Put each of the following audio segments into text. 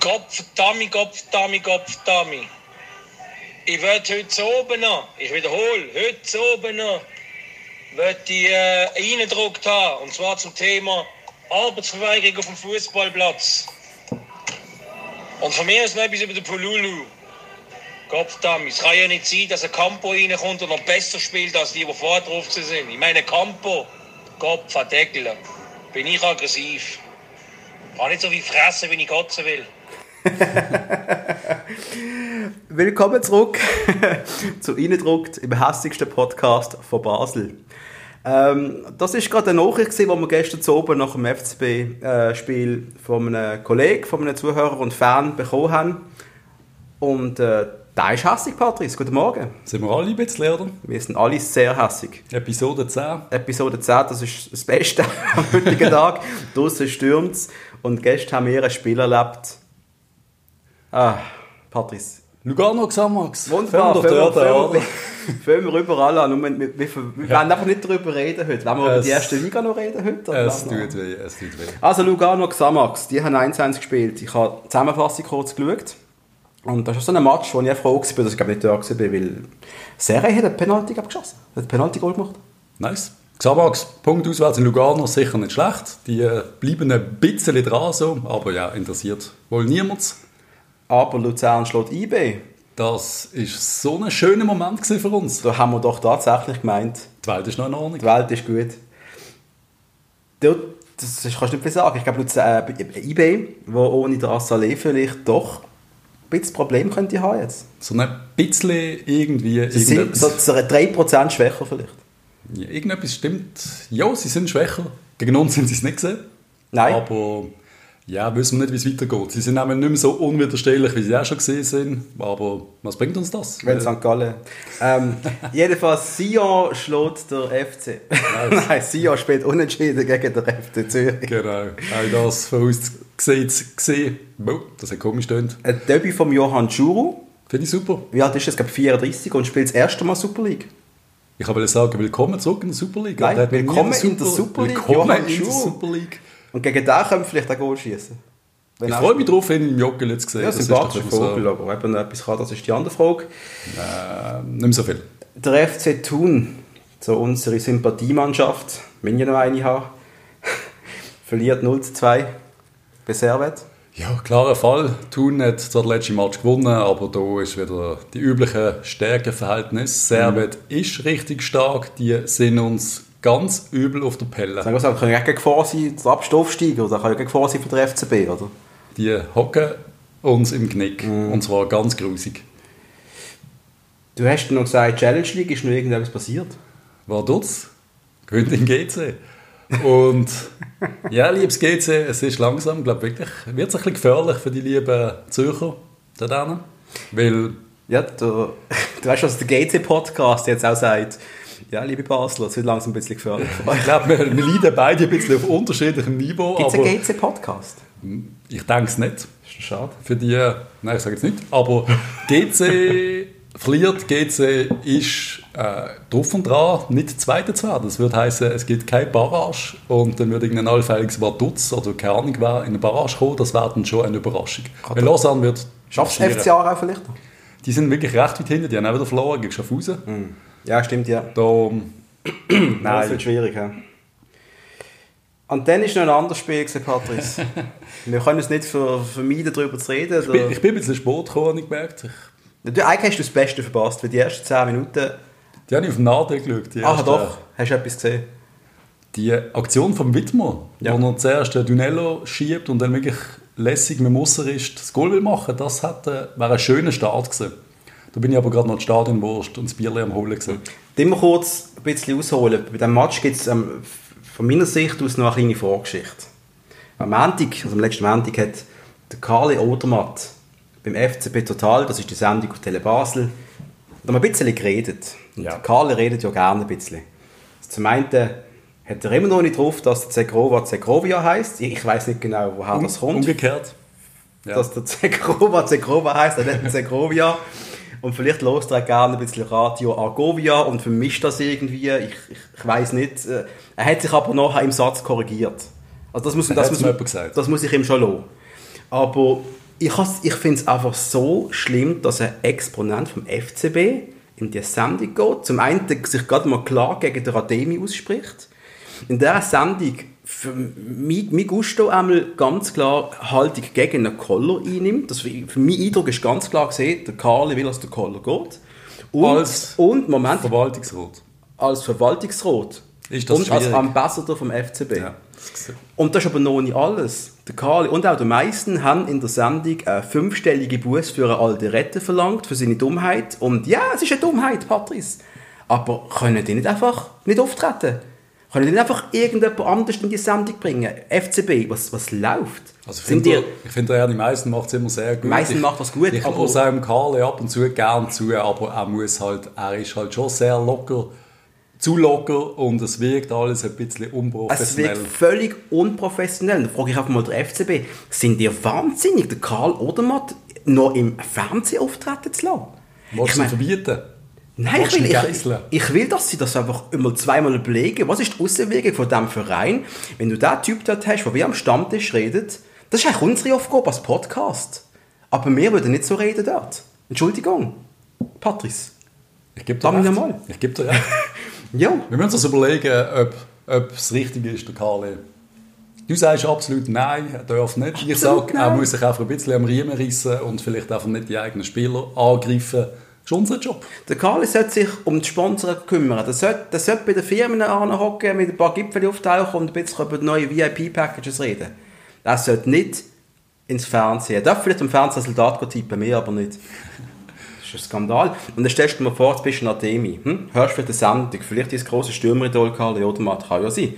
Gottverdammi, Gottverdammi, Gottverdammi. Ich werde heute oben noch, ich wiederhole, heute oben noch, werde ich äh, reingedruckt haben. Und zwar zum Thema Arbeitsverweigerung auf dem Fußballplatz. Und von mir ist noch etwas über den Polulu. Gottverdammt, es kann ja nicht sein, dass ein Campo reinkommt und noch besser spielt als die, die vorher drauf sind. Ich meine, Campo, Kopf, Deckel. Bin ich aggressiv. Kann nicht so viel fressen, wie ich kotzen will. Willkommen zurück zu Innendruckt im hässigsten Podcast von Basel. Ähm, das ist gerade eine Nachricht, die wir gestern zu oben nach dem FCB-Spiel äh, von einem Kollegen, von einem Zuhörer und Fan bekommen haben. Und äh, da ist hässig, Patrice. Guten Morgen. Sind wir alle ein bisschen, oder? Wir sind alle sehr hässig. Episode 10. Episode 10, das ist das Beste am heutigen Tag. Draussen stürmt es. Und gestern haben wir ein Spiel erlebt. Ah, Patrice. Lugano Xamax. Wunderbar. Fangen wir, fangen, fangen wir überall an. wir, wir, wir, wir ja. werden einfach nicht darüber reden heute. Wollen wir es, über die erste Liga noch reden heute? Es tut weh, es tut weh. Also Lugano Xamax, die haben 1-1 gespielt. Ich habe die Zusammenfassung kurz geschaut. Und das ist so ein Match, wo ich froh war, dass ich glaube nicht da war, weil Serie hat einen Penalty geschossen. Hat einen Penalty-Goal gemacht. Nice. Xamax, Punkt auswärts in Lugano, sicher nicht schlecht. Die äh, bleiben ein bisschen dran, so, aber ja, interessiert wohl niemand. Aber Luzern schlägt IB. Das ist so ein schöner Moment für uns. Da haben wir doch tatsächlich gemeint. Die Welt ist noch in Ordnung. Die Welt ist gut. Das, das kannst du nicht viel sagen. Ich glaube, äh, IB, wo ohne der Assalé vielleicht doch bisschen Problem könnte haben jetzt. So ein bisschen irgendwie... Sie sind so 3% schwächer vielleicht. Ja, irgendetwas stimmt. Ja, sie sind schwächer. Gegen uns sind sie es nicht gesehen. Nein. Aber ja, wissen wir nicht, wie es weitergeht. Sie sind nämlich nicht mehr so unwiderstehlich, wie sie auch schon gesehen sind. Aber was bringt uns das? Wenn St. Gallen. Ähm, jedenfalls, Sion schlägt der FC. Nein, Sion spielt unentschieden gegen den FC Zürich. Genau. Auch das von uns gesehen. Das hat komisch tönt. Ein Debüt von Johann Schuru. Finde ich super. Wie alt ist? Ich glaube 34 und spielt das erste Mal Super League. Ich wollte sagen, willkommen zurück in der Super League. Nein, willkommen in der Super League. Willkommen in der Super League. Und gegen den können wir vielleicht ein Goal schießen. ich freue mich darauf, ihn im Joggen zu sehen. Ja, sympathischer Vogel, so. aber ob er etwas kann, das ist die andere Frage. Äh, nicht mehr so viel. Der FC Thun, so unsere Sympathiemannschaft, wenn ich noch eine habe, verliert 0 zu 2 bei Servet. Ja, klarer Fall. Thun hat zwar den letzten Match gewonnen, aber da ist wieder die übliche Stärkeverhältnis. Servet mhm. ist richtig stark, die sind uns ganz übel auf der Pelle. Sagen wir so, kann ja gegen Gefahr sein, der Abstoffsteiger, oder kann ja gegen Gefahr sein für den FCB, oder? Die hocken uns im Knick, mm. und zwar ganz grusig. Du hast noch gesagt, Challenge League, ist noch irgendetwas passiert? War das? Gewinnt in GC. Und ja, liebes GC, es ist langsam, glaube wirklich, wird es ein bisschen gefährlich für die lieben Zürcher da Weil... Ja, du, du weißt, was der GC-Podcast jetzt auch sagt ja, liebe Basler, es wird langsam ein bisschen gefährlich. ich glaube, wir, wir leiden beide ein bisschen auf unterschiedlichem Niveau. Gibt es einen GC-Podcast? Ich denke es nicht. Ist schade. Für die, nein, ich sage jetzt nicht, aber GC verliert, GC ist äh, drauf und dran, nicht Zweiter zu werden. Das würde heißen, es gibt keine Barrage und dann würde irgendein allfälliges Vaduz oder keine Ahnung wer in eine Barrage kommen, das wäre dann schon eine Überraschung. Weil Lausanne wird... Schafft es FCA auch vielleicht Die sind wirklich recht weit hinten, die haben auch wieder verloren gegen Schaffhausen. Mm. Ja, stimmt, ja. Da, Nein. Das wird schwierig, ja. Und dann ist noch ein anderes Spiel, Patrice. Wir können es nicht vermeiden, darüber zu reden. Ich bin, ich bin ein bisschen Sport gekommen, habe ich gemerkt. Du, eigentlich hast du das Beste verpasst, weil die ersten 10 Minuten... Die habe ich auf den Nadel geschaut. Ach doch, hast du etwas gesehen? Die Aktion vom Wittmer, ja. wo er zuerst den Dunello schiebt und dann wirklich lässig mit dem Ausserist das Goal will machen, das hätte, wäre ein schöner Start gewesen. Da bin ich aber gerade noch die Stadionwurst und das Bierle am Holen gesehen. Immer kurz ein bisschen ausholen. Bei diesem Match gibt es ähm, von meiner Sicht aus noch eine kleine Vorgeschichte. Am Montag, also am letzten Montag, hat der Karli Odermatt beim FCB Total, das ist die Sendung auf Tele Basel, noch ein bisschen geredet. Ja. Der Karli redet ja gerne ein bisschen. Zum einen hat er immer noch nicht drauf, dass der Zegrova Zegrovia heißt. Ich weiß nicht genau, woher das kommt. Umgekehrt. Ja. Dass der Zegrova Zegrova heißt, er nicht Zegrovia. Und vielleicht lost er gerne ein bisschen Radio Argovia und vermischt das irgendwie. Ich, ich, ich weiß nicht. Äh, er hat sich aber nachher im Satz korrigiert. Also das muss, das, muss, das muss ich ihm schon lassen. Aber ich, ich finde es einfach so schlimm, dass ein Exponent vom FCB in die Sendung geht. Zum einen der sich gerade mal klar gegen den Rademi ausspricht. In dieser Sendung für mich, mein Gusto einmal ganz klar Haltung gegen einen Koller einnimmt. Das, für mein Eindruck ist ganz klar gesehen, der Karli will, dass der Koller geht. Und, Als- und Moment, Verwaltungsrat. als Verwaltungsrat Ist das und als schwierig? Ambassador vom FCB. Ja, Und das ist aber noch nicht alles. Der Karl und auch der meisten haben in der Sendung eine fünfstellige Buß für eine alte Rette verlangt, für seine Dummheit. Und ja, es ist eine Dummheit, Patrice. Aber können die nicht einfach nicht auftreten? Können die nicht einfach irgendjemand anders in die Sendung bringen? FCB, was, was läuft? Also ich finde, die, ich finde, der Ernie Meissen macht es immer sehr gut. Meissen Ich- macht das gut, Ich aber- aber seinem Karle ab und zu gern zu, aber er muss halt, er ist halt schon sehr locker, zu locker und es wirkt alles ein bisschen es unprofessionell. wirkt völlig unprofessionell. Da frage ich einfach mal den FCB, sind die wahnsinnig, den Karl Odermatt noch im Fernsehen auftreten zu lassen? Willst Ich du verbieten? Nein, ich will, ich, ich will, dass sie das einfach immer zweimal überlegen. Was ist die Auswirkung von diesem Verein? Wenn du den Typ dort hast, der wie am Stammtisch redet, das ist eigentlich unsere Aufgabe als Podcast. Aber wir würden nicht so reden dort. Entschuldigung. Patrice. Ich gebe dir recht. mal. Ich gebe dir recht. Ja. Wir müssen uns überlegen, ob, ob es richtig ist, der Karle. Du sagst absolut nein, er darf nicht. Ich Absolut sage, er muss sich einfach ein bisschen am Riemen rissen und vielleicht einfach nicht die eigenen Spieler angreifen. Das ist unser Job. Der Karl sollte sich um die Sponsoren kümmern. Der sollte, der sollte bei den Firmen anhocken, mit ein paar Gipfel auftauchen und ein bisschen über neue VIP-Packages reden. Er sollte nicht ins Fernsehen. Er darf vielleicht im Fernsehresultat tippen, mir aber nicht. Das ist ein Skandal. Und dann stellst du mal vor, du bist ein Ademi. Hm? Hörst für die Sendung, vielleicht dein grosses Stürmeridol Karl Odermatt, kann ja sein.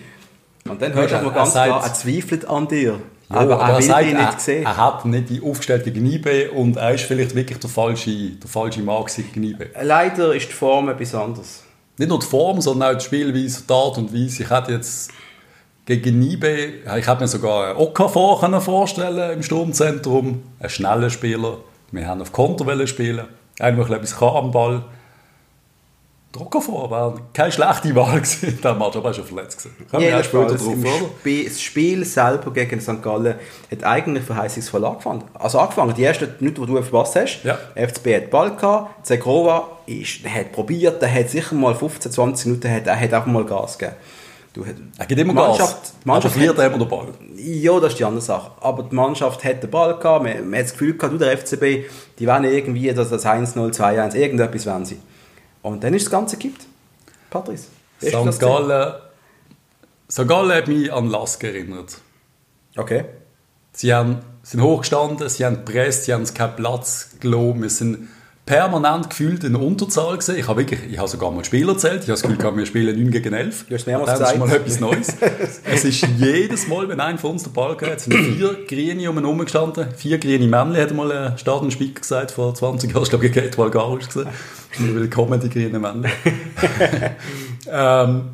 Und dann hörst du Ja, er ganz klar, er zweifelt an dir. Ja, aber er will sagt, nicht sehen. Er hat nicht die aufgestellte Gniebe und er ist vielleicht wirklich der falsche, der falsche Mann Gniebe. Leider ist die Form etwas anderes. Nicht nur die Form, sondern auch die Spielweise, die Art und Weise. Ich hätte jetzt gegen Nibe, ich hätte mir sogar einen Okafor vorstellen im Sturmzentrum. Einen schnellen Spieler. Wir haben auf Konter spielen. Einfach etwas kann am Ball. Der Okafor wäre keine schlechte Wahl gewesen. Der Match, er ist schon verletzt gewesen. Kommen wir später drauf? Spiel, das Spiel selber gegen St. Gallen hat eigentlich verheißungsvoll angefangen. Also angefangen, die ersten Minuten, die du verpasst hast, Ja. FCB hat Ball gehabt, Zegrova ist, hat probiert, der hat sicher mal 15, 20 Minuten, hat, er hat auch mal Gas gegeben. Du, Er gibt immer Mannschaft, Gas. Mannschaft aber verliert hat, er immer den Ball. ja, das ist die andere Sache. Aber die Mannschaft hat den Ball gehabt, man, man hat das Gefühl gehabt, du, der FCB, die werden irgendwie das, das 1-0, 2-1, irgendetwas werden sie. Und dann ist das Ganze gekippt. Patrice. St. Gallen, St. Gallen hat mich an Lask erinnert. Okay. Sie haben, sind hochgestanden, sie haben gepresst, sie haben keinen Platz gelassen. Wir sind permanent gefühlt in Unterzahl gesehen. Ich habe wirklich, ich habe sogar mal Spieler zählt. Ich habe das Gefühl, gehabt, wir spielen 9 gegen 11. Du hast mehrmals das ist mal etwas Neues. es ist jedes Mal, wenn einer von uns den Ball hat, sind vier Grüne um ihn herum gestanden. Vier grüne Männchen, hat mal ein Stadionspeaker gesagt, vor 20 Jahren. Ich glaube, gegen Edward Garisch gesehen. Willkommen, die grünen Männchen. ähm,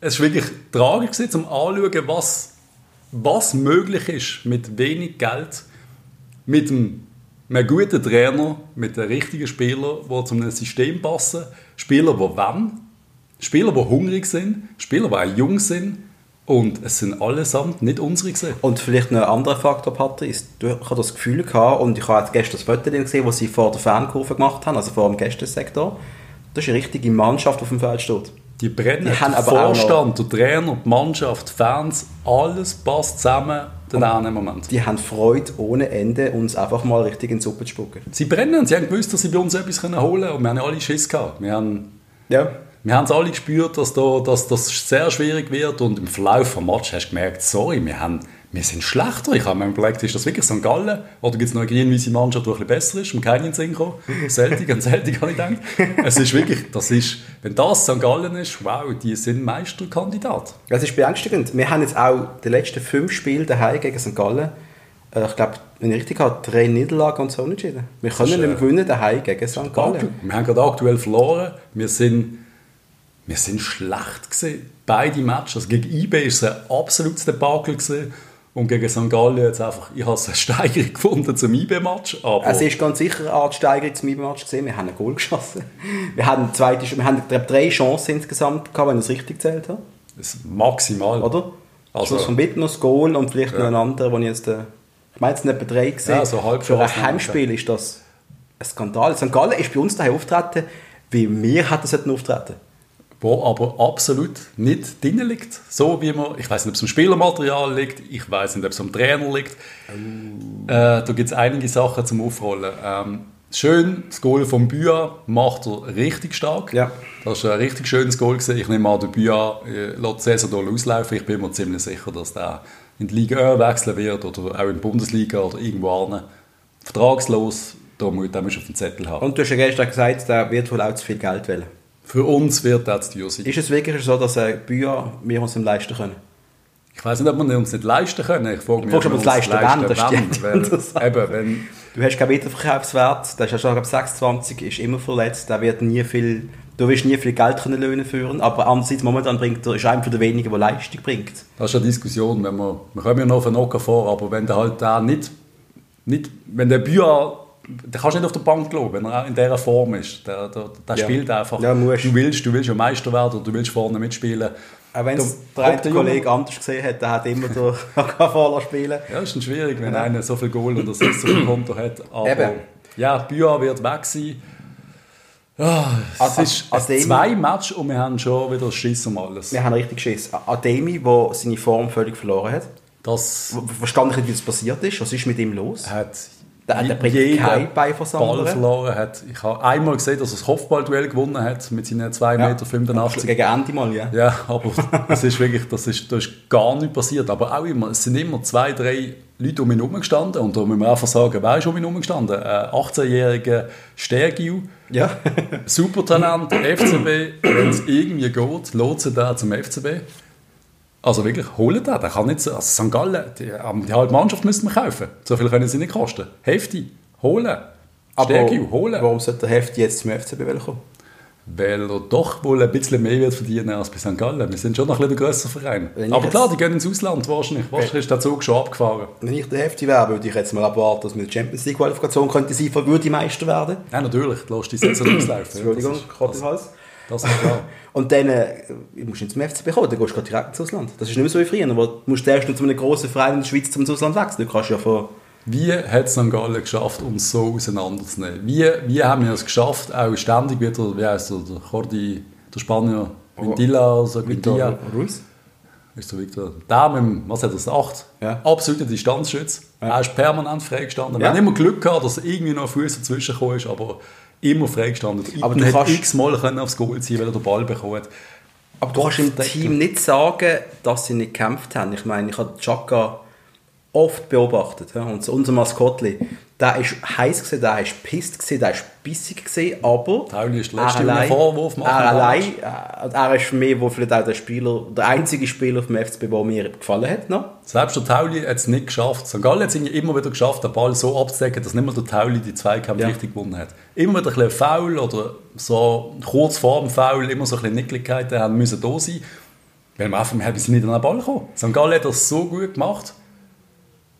es war wirklich tragisch, um anzuschauen, was, was möglich ist mit wenig Geld, mit einem, einem guten Trainer, mit einem richtigen Spieler, die zu einem System passen, Spieler, die wollen, Spieler, die hungrig sind, Spieler, die auch jung sind und es sind allesamt nicht unsere gewesen. Und vielleicht noch ein anderer Faktor, Patrice. Du ich habe das Gefühl gehabt, und ich habe jetzt gestern das Foto gesehen, das sie vor der Fankurve gemacht haben, also vor dem Gästesektor. Das ist eine richtige Mannschaft, die auf dem Feld steht. Die brennen, Die haben der aber Vorstand, der Trainer, die Mannschaft, die Fans, alles passt zusammen den einen Moment. Die haben Freude ohne Ende, uns einfach mal richtig in die Suppe zu spucken. Sie brennen, sie haben gewusst, dass sie bei uns etwas holen können und wir haben alle Schiss gehabt. Wir haben Ja. Wir haben es alle gespürt, dass, da, dass das sehr schwierig wird und im Verlauf des Matches hast du gemerkt, sorry, wir, haben, wir sind schlechter. Ich habe mir überlegt, ist das wirklich St. Gallen oder gibt es noch eine grün-weiße Mannschaft, die ein bisschen besser ist und keinen Sinn gekommen? Celtic, an Celtic habe ich gedacht. Es ist wirklich, das ist, wenn das St. Gallen ist, wow, die sind Meisterkandidat. Das ist beängstigend. Wir haben jetzt auch die letzten fünf Spiele daheim gegen St. Gallen, äh, ich glaube, wenn ich richtig habe, drei Niederlagen und so unentschieden. Wir können ist, nicht äh, mehr gewinnen daheim gegen St. Gallen. Wir haben gerade aktuell verloren. Wir sind, wir sind schlecht gewesen. Beide Matches. Also gegen IB war es ein absolutes Debakel gewesen. Und gegen St. Gallen jetzt einfach, ich habe eine Steigerung gefunden zum IB-Match. Aber Es ist ganz sicher eine Art Steigerung zum IBE-Match gesehen. Wir haben ein Goal geschossen. Wir haben, zweite, wir haben drei Chancen insgesamt gehabt, wenn ich es richtig gezählt habe. ist maximal. Oder? Also- Also, Schluss von Bittner, das Goal und vielleicht noch Ja. ein anderer, den ich jetzt... Äh, Ich meine, es sind etwa drei gesehen. Ja, so halb Für ein Heimspiel ist das ein Skandal. St. Gallen ist bei uns daheim auftreten, wie wir hätten sollten auftreten. Wo aber absolut nicht drin liegt. So wie man, ich weiß nicht, ob es am Spielermaterial liegt, ich weiß nicht, ob es am Trainer liegt. Oh. Äh, da gibt es einige Sachen zum Aufrollen. Ähm, schön, das Goal von Büa macht er richtig stark. Ja. Das ist ein richtig schönes Goal gewesen. Ich nehme an, der Büa äh, lässt Saison auslaufen. Ich bin mir ziemlich sicher, dass der in die Liga 1 wechseln wird oder auch in die Bundesliga oder irgendwo an. Vertragslos, da muss musst du auf den Zettel haben. Und du hast ja gestern gesagt, der wird wohl auch zu viel Geld wählen. Für uns wird das teuer sein. Ist es wirklich so, dass ein Bücher wir uns nicht leisten können? Ich weiß nicht, ob wir uns nicht leisten können. Ich frage mich, ob wir uns leisten wollen, das stimmt. weil, eben, wenn, Du hast keinen Wiederverkaufswert, der ist ja schon ab 26, ist immer verletzt, der wird nie viel, du wirst nie viel Geld können Löhne führen, aber andererseits momentan bringt er, ist er einer der wenigen, der Leistung bringt. das ist eine Diskussion, wenn wir, wir kommen ja noch auf einen Ocker vor, aber wenn der halt da nicht, nicht wenn der Büa, der kannst du nicht auf der Bank schauen, wenn er auch in dieser Form ist. Der, der, der Ja. spielt einfach. Ja, musst. Du willst, du willst ja Meister werden, du willst vorne mitspielen. Auch wenn es Da- der eine Kollege anders gesehen hat, der hat immer durch Vorlauf spielen. Ja, ist dann schwierig, wenn einer so viel Goal und Assists auf dem Konto hat. Aber Eben. ja, Büa wird weg sein. Ja, es Also- ist also zwei Matches und wir haben schon wieder Schiss um alles. Wir haben richtig Schiss. Ademi, der seine Form völlig verloren hat. Das Verstand ich nicht, wie das passiert ist. Was ist mit ihm los? hat Der- der bringt jeder kein Bein vors Ball verloren hat. Ich habe einmal gesehen, dass er das Kopfballduell gewonnen hat mit seinen 2,85 Meter. Gegen Ende mal, ja. Ja, aber das ist wirklich, das ist, da ist gar nichts passiert. Aber auch immer, es sind immer zwei, drei Leute um ihn herum gestanden. Und da muss man einfach sagen, wer ist um ihn herum gestanden? Ein 18-jähriger Stergiu, Ja. Supertalent, FCB, wenn es irgendwie geht, lotsen da zum FCB. Also wirklich, holen den, der kann nicht so, also St. Gallen, die, die halbe Mannschaft müssten wir kaufen. So viel können sie nicht kosten. Hefti, holen. Stergiu, holen. warum sollte der Hefti jetzt zum FCB kommen? Weil er doch wohl ein bisschen mehr wird verdienen als bei St. Gallen. Wir sind schon noch ein bisschen der grössere Verein. Wenn Aber klar, die gehen ins Ausland wahrscheinlich. Wahrscheinlich ist der Zug schon abgefahren. Wenn ich der Hefti wäre, würde ich jetzt mal abwarten, dass wir die Champions League Qualifikation könnte sein, würde ich Meister werden. Ja, natürlich, du lässt die Saison auslaufen. Entschuldigung, das ist, Kopf im das, ist klar. Und dann äh, musst du nicht zum FCB kommen, dann gehst du direkt ins Ausland. Das ist nicht mehr so wie früher, aber du musst erst noch zu einem grossen Verein in der Schweiz zum Ausland wechseln. Du kannst ja von... Wie hat St. Gallen geschafft, uns so auseinanderzunehmen? Wie, wie haben wir es geschafft, auch ständig wieder, wie heißt der, der Cordi, der Spanier, Vindilla, also Quintilla, Ruiz? ist der Victor, der mit dem, was hat er, das 8? Ja. Absoluter Distanzschütze. Er ist permanent freigestanden. Wir Ja. haben immer Glück gehabt, dass irgendwie noch ein Fuß dazwischen gekommen ist, aber immer freigestanden. Aber Aber du kannst- x-mal aufs Goal ziehen, weil er den Ball bekommen hat. Aber du kannst im. Team nicht sagen, dass sie nicht gekämpft haben. Ich meine, ich habe Chaka oft beobachtet. Ja? Und unser Maskottli, der ist heiß gesehen, der ist pisst gesehen, der ist bissig gesehen, aber Tauli ist der er Letzte, allein- Vorwurf macht. Er allein, äh, er ist mich, wo vielleicht auch der Spieler, der einzige Spieler vom FCB, der mir gefallen hat. Noch. Selbst der Tauli hat es nicht geschafft. St. Gallen hat es immer wieder geschafft, den Ball so abzudecken, dass nicht mehr der Tauli die Zweikämpfe Ja. richtig gewonnen hat. Immer wieder ein bisschen faul oder so kurz vor dem Foul, immer so ein bisschen Nicklichkeiten haben müssen da sein. Weil wir einfach nicht an den Ball gekommen. St. Gallen hat das so gut gemacht.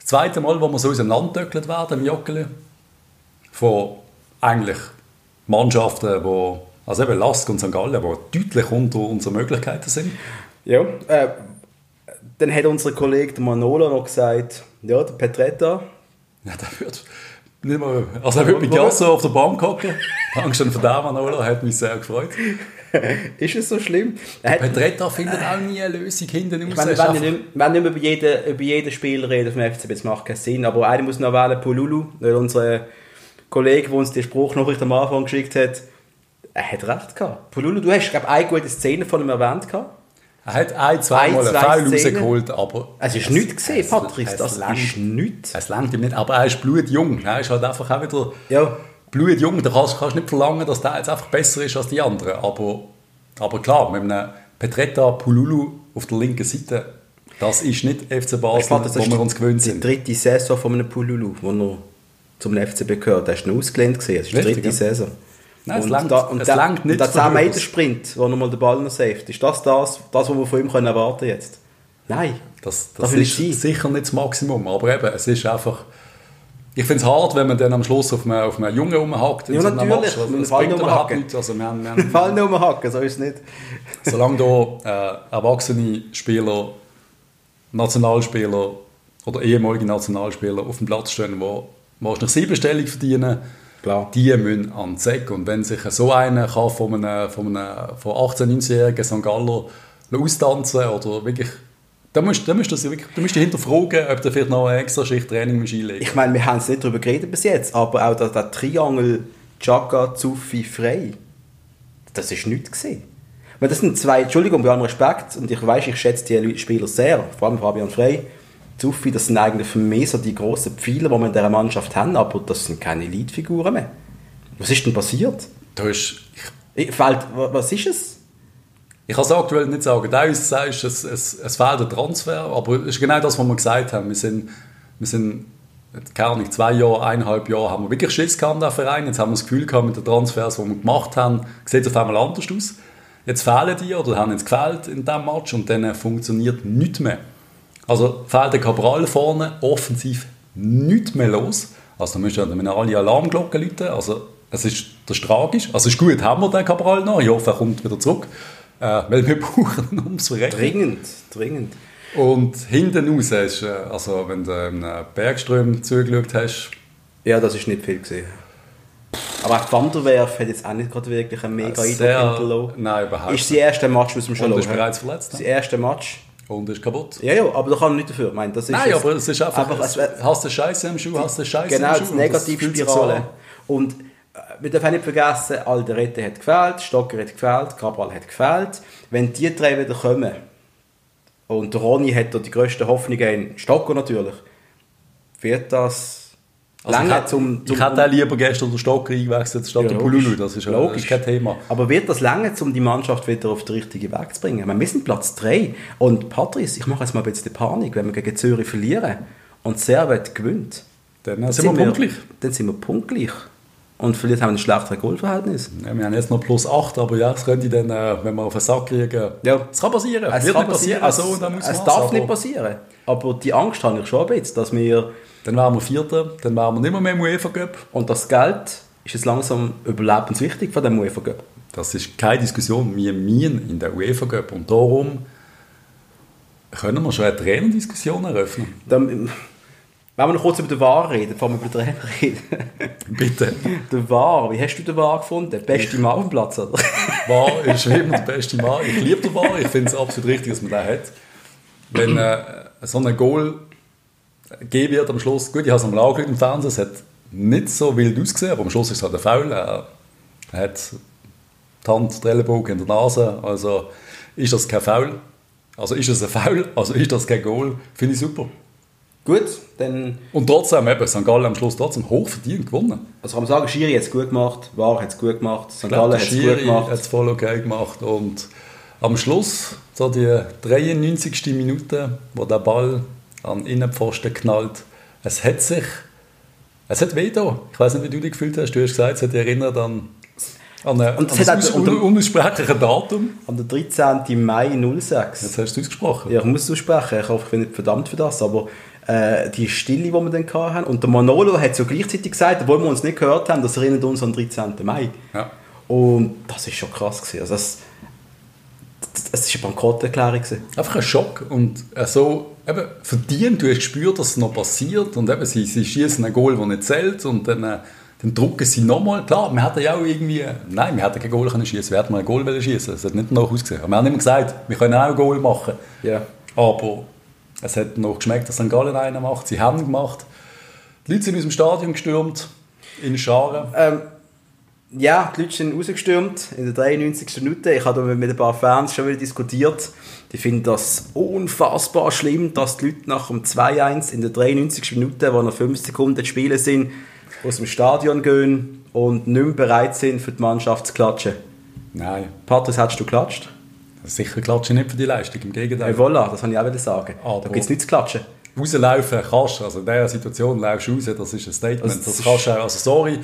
Das zweite Mal, wo wir so auseinandergetöckelt werden im Joggeli, von eigentlich Mannschaften, die, also eben Lask und St. Gallen, die deutlich unter unseren Möglichkeiten sind. Ja. Äh, dann hat unser Kollege Manolo noch gesagt, ja, der Petretta, Ja, der wird nicht mal, also er wird mit Jasso auf der Bank hocken. Dankeschön für den, Manolo, hat mich sehr gefreut. ist es so schlimm? Petretta findet auch nie eine Lösung hinten raus. Ich meine, werden einfach- nicht, werden nicht mehr über jeden, über jeden Spieler reden vom FCB, das macht keinen Sinn. Aber einer muss noch wählen, Pululu, weil unser Kollege, der uns die Spruchnachricht am Anfang geschickt hat, er hat recht gehabt. Pululu, du hast, glaube ich, eine gute Szene von ihm erwähnt gehabt. Er hat ein, zweimal Ein, einen zwei Foul rausgeholt, aber... Es ist nichts gesehen, es- Patrice, es das langt. ist nichts. Es langt ihm nicht, aber er ist blutjung. Er ist halt einfach auch wieder Ja, blutjung. Da kannst du nicht verlangen, dass der jetzt einfach besser ist als die anderen. Aber, aber klar, mit einem Petretta Pululu auf der linken Seite, das ist nicht FC Basel, das wo wir uns gewöhnt die sind. dritte Saison von einem Pululu, wo er zum FCB gehört. Er ist noch ausgelehnt es ist die dritte ja. Saison. Nein, es und langt- da, und es der, langt nicht und der für 10 Meter. Sprint, wo nochmal den Ball noch saved, ist das das, das, was wir von ihm können erwarten jetzt? Nein. Das, Das das ist sein. sicher nicht das Maximum, aber eben, es ist einfach... Ich finde es hart, wenn man dann am Schluss auf einen, auf einen Jungen rumhackt. Ja, so natürlich. Also, mit dem das Ball bringt überhaupt rumhacken. nichts. Also wir haben, wir haben, Fall nur hacken, so ist es nicht. solange da äh, erwachsene Spieler, Nationalspieler oder ehemalige Nationalspieler auf dem Platz stehen, die wahrscheinlich siebenstellig verdienen, Klar. die müssen an den Sack. Und wenn sich so einer kann von einem, von einem von 18-, 19-jährigen St. Galler austanzen oder wirklich, dann musst, dann musst du, wirklich, du musst dich hinterfragen, ob du vielleicht noch eine extra Schicht Training musst einlegen Ich meine, wir haben es nicht darüber geredet bis jetzt, aber auch der, der Triangel Chaka, Zuffi, Frey, das ist nichts gesehen. Weil das sind zwei, Entschuldigung, bei allem Respekt, und ich weiß, ich schätze die Spieler sehr, vor allem Fabian Frey, Zuffi, das sind eigentlich für mich so die grossen Pfeiler, die wir in dieser Mannschaft haben, aber das sind keine Leitfiguren mehr. Was ist denn passiert? Du hast, ich, wa- was ist es? Ich kann es aktuell nicht sagen. Teilweise sagst du, es, es, es fehlt ein Transfer, aber es ist genau das, was wir gesagt haben. Wir sind, wir sind keine Ahnung, zwei Jahre, eineinhalb Jahre haben wir wirklich Schiss gehabt, der Verein. Jetzt haben wir das Gefühl gehabt, mit den Transfers, die wir gemacht haben, sieht es auf einmal anders aus. Jetzt fehlen die oder haben jetzt gefehlt in diesem Match und dann funktioniert nichts mehr. Also fehlt der Cabral vorne, offensiv nichts mehr los. Also da müssen, müssen alle Alarmglocken läuten. Also es ist, das ist tragisch. Also es ist gut, haben wir den Cabral noch. Ich hoffe, er kommt wieder zurück. Äh, weil wir brauchen ihn ums Verrecken. Dringend, dringend. Und hinten raus ist, äh, also wenn du einem Bergström zugeschaut hast, Ja, das ist nicht viel gesehen. Aber auch Wanderwerf hat jetzt auch nicht gerade wirklich einen mega Eindruck sehr, hinterlassen. nein, überhaupt Ist das erste Match, was wir schon Und ist schauen. bereits verletzt, Das ne? erste Match. Und ist kaputt. Ja, ja, aber da kann man nicht dafür. Ich meine, das ist Nein, es- aber es ist einfach, einfach es, es- hast du Scheiße im Schuh, hast du Scheiße genau, im das Schuh. sich Negativspirale. so. Und äh, wir dürfen nicht vergessen, Alderete hat gefehlt, Stocker hat gefehlt, Cabral hat gefehlt. Wenn die drei wieder kommen, und Ronny hat da die grössten Hoffnungen in Stocker natürlich, wird das Also ich, lange hätte- zum, zum ich hätte auch lieber gestern den Stocker eingewechselt statt Ja, den. Pululu, das ist, Logisch. ist kein Thema. Aber wird das lange, um die Mannschaft wieder auf den richtigen Weg zu bringen? Ich meine, wir sind Platz 3. Und Patrice, ich mache jetzt mal ein bisschen Panik, wenn wir gegen Zürich verlieren und Servet gewinnt. Dann äh, sind wir punktlich. Dann sind wir punktgleich. Und vielleicht haben wir ein schlechtes Goalverhältnis. Ja, wir haben jetzt noch plus 8, aber ja, das könnte dann, äh, wenn wir auf den Sack kriegen, Ja. es kann passieren. Es Wird kann nicht passieren, passieren, so, und dann muss es man's, darf nicht passieren. Aber die Angst habe ich schon ein bisschen, dass wir, Dann wären wir Vierter, dann wären wir nicht mehr, mehr im UEFA Cup. und das Geld ist jetzt langsam überlebenswichtig von dem UEFA Cup. Das ist keine Diskussion. Wir müssen in der UEFA Cup und darum können wir schon eine Trainerdiskussion eröffnen. Dann, wenn wir noch kurz über den VAR reden, bevor wir über den Trainer reden. Bitte. Der VAR, wie hast du den VAR gefunden? Beste Mann auf dem Platz, oder? War ist immer der beste Mann. Ich liebe den War. Ich finde es absolut richtig, dass man den hat. Wenn äh, so ein Goal gegeben wird am Schluss, gut, ich habe es einmal angeschaut im Fernsehen, es hat nicht so wild ausgesehen, aber am Schluss ist es halt ein Foul. Er, hat die Hand, den Ellenbogen in der Nase, also ist das kein Foul. Also ist es ein Foul, also ist das kein Goal. Finde ich super. Gut, dann Und trotzdem, eben, St. Gallen am Schluss trotzdem hochverdient gewonnen. also kann man sagen, Schiri hat es gut gemacht, VAR hat es gut gemacht, St. Gallen hat es gut gemacht. hat es voll okay gemacht. Und am Schluss, so die 93. Minute, wo der Ball an den Innenpfosten knallt, es hat sich, es hat weh da. Ich weiß nicht, wie du dich gefühlt hast. Du hast gesagt, es hat dich erinnert an, an, eine, Und an es hat das auch- un unaussprechliche Datum. Am 13. Mai 06. Jetzt hast du es ausgesprochen. Ja, ich muss es aussprechen, ich hoffe, ich bin nicht verdammt für das, aber äh, die Stille, die wir dann hatten, und der Manolo hat so gleichzeitig gesagt, obwohl wir uns nicht gehört haben, das erinnert uns an den 13. Mai. Ja. Und das ist schon krass gewesen. Also das, das, das ist eine Bankrotterklärung gewesen. Einfach ein Schock. Und äh, so eben, verdient, du hast gespürt, dass es noch passiert. Und eben, sie, sie schießen ein Goal, das nicht zählt. Und dann, äh, dann drucken sie nochmal. Klar, wir hätten ja auch irgendwie. Nein, wir hätten kein Goal können schießen. Wir hätten mal ein Goal wollen schießen. Es hat nicht noch ausgesehen. Aber wir haben immer gesagt, wir können auch ein Goal machen. Ja. Aber es hat noch geschmeckt, dass St. Gallen einen macht. Sie haben gemacht. Die Leute sind aus dem Stadion gestürmt. In Scharen. Ähm, ja, die Leute sind rausgestürmt in der 93. Minute. Ich habe mit ein paar Fans schon wieder diskutiert. Die finden das unfassbar schlimm, dass die Leute nach dem 2-1 in der 93. Minute, wo noch 5 Sekunden zu spielen sind, aus dem Stadion gehen und nicht mehr bereit sind, für die Mannschaft zu klatschen. Nein, Patrice, hättest du geklatscht? sicher klatsche ich nicht für die Leistung. Im Gegenteil. Hey, voilà, das wollte ich auch wieder sagen. Aber- da gibt es nichts zu klatschen. rauslaufen kannst, also in dieser Situation laufst du raus, das ist ein Statement. Das Das, kannst du auch, also sorry,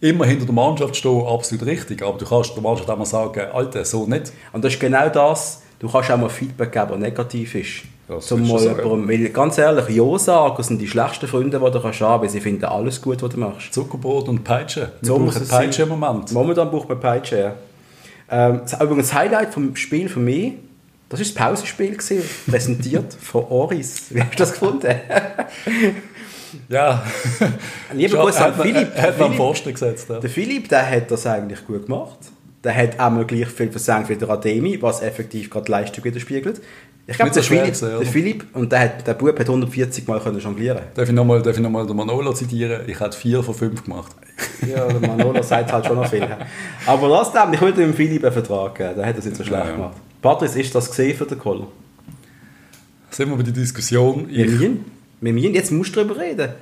immer hinter der Mannschaft stehen, absolut richtig, aber du kannst der Mannschaft auch mal sagen, Alter, so nicht. Und das ist genau das, du kannst auch mal Feedback geben, das negativ ist. Das Zum mal ja. jemandem, weil ganz ehrlich, Ja-Sager sind die schlechtesten Freunde, die du kannst haben, weil sie finden alles gut, was du machst. Zuckerbrot und Peitsche. Wir So brauchen Peitsche im Moment. Momentan braucht man Peitsche, ja. Ähm, übrigens, das Highlight vom Spiel für mich Das war das Pausenspiel, gewesen, präsentiert von Oris. Wie hast du das gefunden? Ja, Lieber Schon, an man- Philipp. Hat man Posten gesetzt. Ja. der Philipp, der hat das eigentlich gut gemacht. Der hat auch mal gleich viel versenkt wie der Ademi, was effektiv gerade die Leistung widerspiegelt. Ich glaube, so der, Philipp, gewesen, oder? der Philipp, und der, hat, der Bub hat 140 Mal können jonglieren Darf ich nochmal noch den Manolo zitieren? Ich hätte vier von fünf gemacht. Ja, der Manolo sagt halt schon noch viel. Aber trotzdem, ich würde dem Philipp einen Vertrag geben. Der hat das nicht so schlecht Ja, ja. gemacht. Patrice, ist das gesehen für den Koller? Sind wir bei der Diskussion. Ich, müssen. Wir müssen. Jetzt musst du darüber reden.